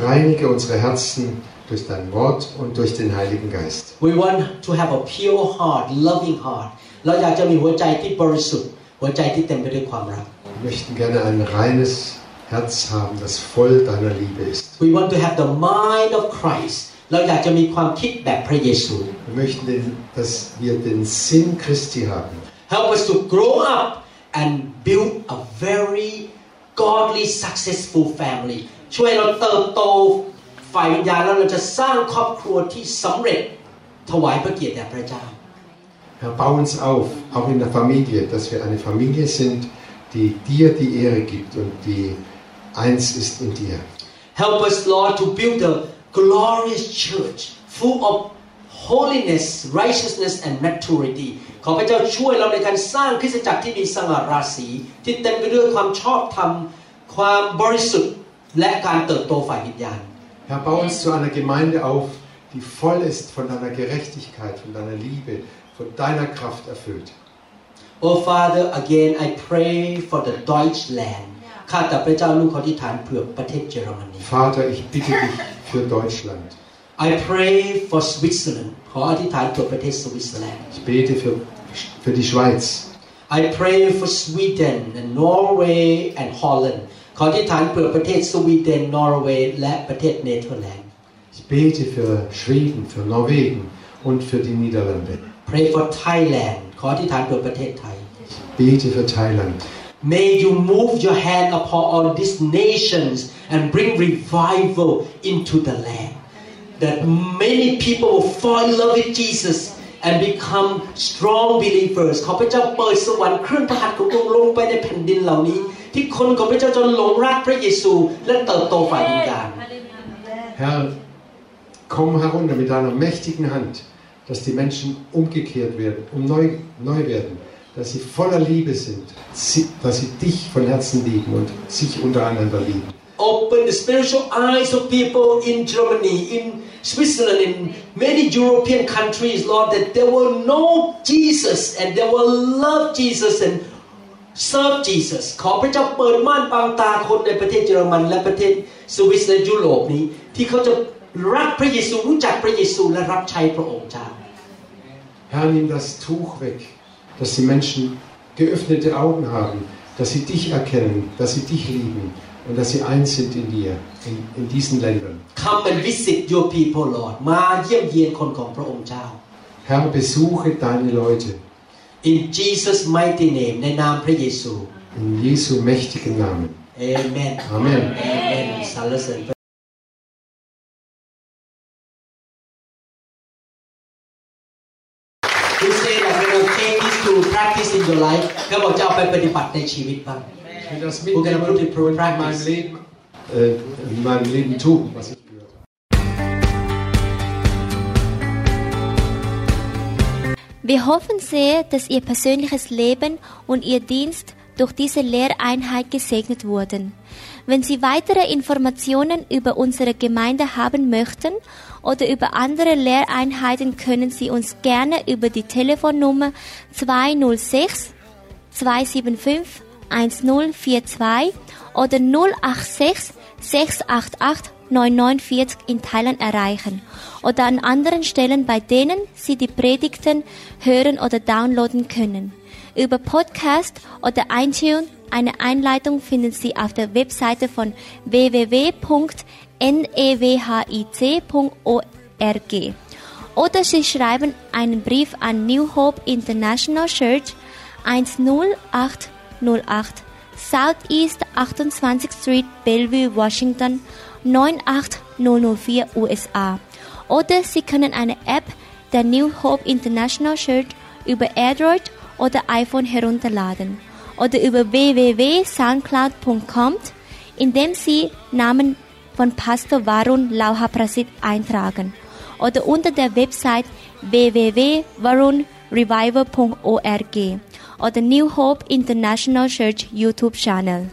Reinige unsere Herzen durch dein Wort und durch den Heiligen Geist. We want to have a pure heart loving heart เราอยากจะมีหัวใจที่บริสุทธิ์ หัวใจที่เต็มไปด้วยความรัก Wir möchten gerne ein reines Herz haben, das voll deiner Liebe ist. We want to have the mind of Christ เราอยากจะมีความคิดแบบพระเยซู Wir möchten, den, dass wir den Sinn Christi haben. Help us to grow up and build a very godly successful family ช่วยเราเติบโตฝ่ายวิญญาณแล้วเราจะสร้างครอบครัวที่สำเร็จถวายพระเกียรติแด่พระเจ้า Herr, bau uns auf, auch in der Familie, dass wir eine Familie sind, die dir die Ehre gibt und die eins ist in dir. Help us Lord to build a glorious church full of holiness righteousness and maturity ขอพระเจ้าช่วยเราในการสร้างคริสตจักรที่มีสง่าราศีที่เต็มไปด้วยความชอบธรรม ความบริสุทธิ์ และการเติบโตฝ่ายวิญญาณ Herr, bau uns zu einer Gemeinde auf, die voll ist von deiner Gerechtigkeit, von deiner Liebe, von deiner Kraft erfüllt. Oh Father again I pray for the Deutschland ข้าแต่พระเจ้าลูกขอที่ฐานเผื่อประเทศเยอรมนี Vater, ich bitte dich für Deutschland. I pray for Switzerland ขออธิษฐานเผื่อประเทศสวิตเซอร์แลนด์ Ich bete für, für die Schweiz. I pray for Sweden and Norway and Holland ขออธิษฐานเผื่อประเทศสวีเดนนอร์เวย์และประเทศเนเธอร์แลนด์ Ich bete für Schweden, für Norwegen und für die Niederlande. Pray for Thailand ขออธิษฐานเผื่อประเทศไทย Bete für Thailand. May you move your hand upon all these nations and bring revival into the land ข that many people will fall in love with Jesus and become strong believers ขอพระเจ้าเปิดสวรรค์เครื่องพระหัตถ์ของพระองค์ลงไปในแผ่นดินเหล่านี้ ที่คนของพระเจ้าจะหลงรักพระเยซู และเติบโตฝ่ายวิญญาณ Herr, komm herunter mit deiner mächtigen Hand, dass die Menschen umgekehrt werden, um neu, neu werden, dass sie voller Liebe sind, sie, dass sie dich von Herzen lieben und sich untereinander lieben. Open the spiritual eyes of people in Germany, in Switzerland, in many European countries, Lord, that they will know Jesus and they will love Jesus and serve Jesus ขอพระเจ้าเปิดม่านบางตาคนในประเทศเยอรมัน และประเทศสวิสและยุโรปนี้ ที่เขาจะรักพระเยซูรู้จักพระเยซูและรับใช้พระองค์เจ้า Herr, nimm das Tuch weg, dass die Menschen geöffnete Augen haben, dass sie dich erkennen, dass sie dich lieben und dass sie eins sind in dir, in, in diesen Ländern. Come and visit your people Lord มาเยี่ยมเยียนคนของพระองค์เจ้า Herr, besuche deine Leute In Jesus mighty name ในนามพระเยซู in Jesu mächtigen Namen. Amen Amen. Amen ส your life เขาบอกจะเอาไปปฏิบัติในชีวิตบ้าง Ich will das We're gonna put it mitnehmen und in practice. meinem Leben, äh, in meinem Leben tun, was ich gehört habe. Wir hoffen sehr, dass Ihr persönliches Leben und Ihr Dienst durch diese Lehreinheit gesegnet wurden. Wenn Sie weitere Informationen über unsere Gemeinde haben möchten oder über andere Lehreinheiten, können Sie uns gerne über die Telefonnummer 206 275 1042 oder 086 688 949 in Thailand erreichen oder an anderen Stellen, bei denen Sie die Predigten hören oder downloaden können. Über Podcast oder iTunes eine Einleitung finden Sie auf der Webseite von www.newhic.org. Oder Sie schreiben einen Brief an New Hope International Church 10808 Southeast 28th Street, Bellevue, Washington 98004 USA. Oder Sie können eine App der New Hope International Church über Android oder iPhone herunterladen oder über www.soundcloud.com, indem Sie Namen von Pastor Varun Lauhaprasit eintragen oder unter der Website www.varunrevival.org oder New Hope International Church YouTube Channel.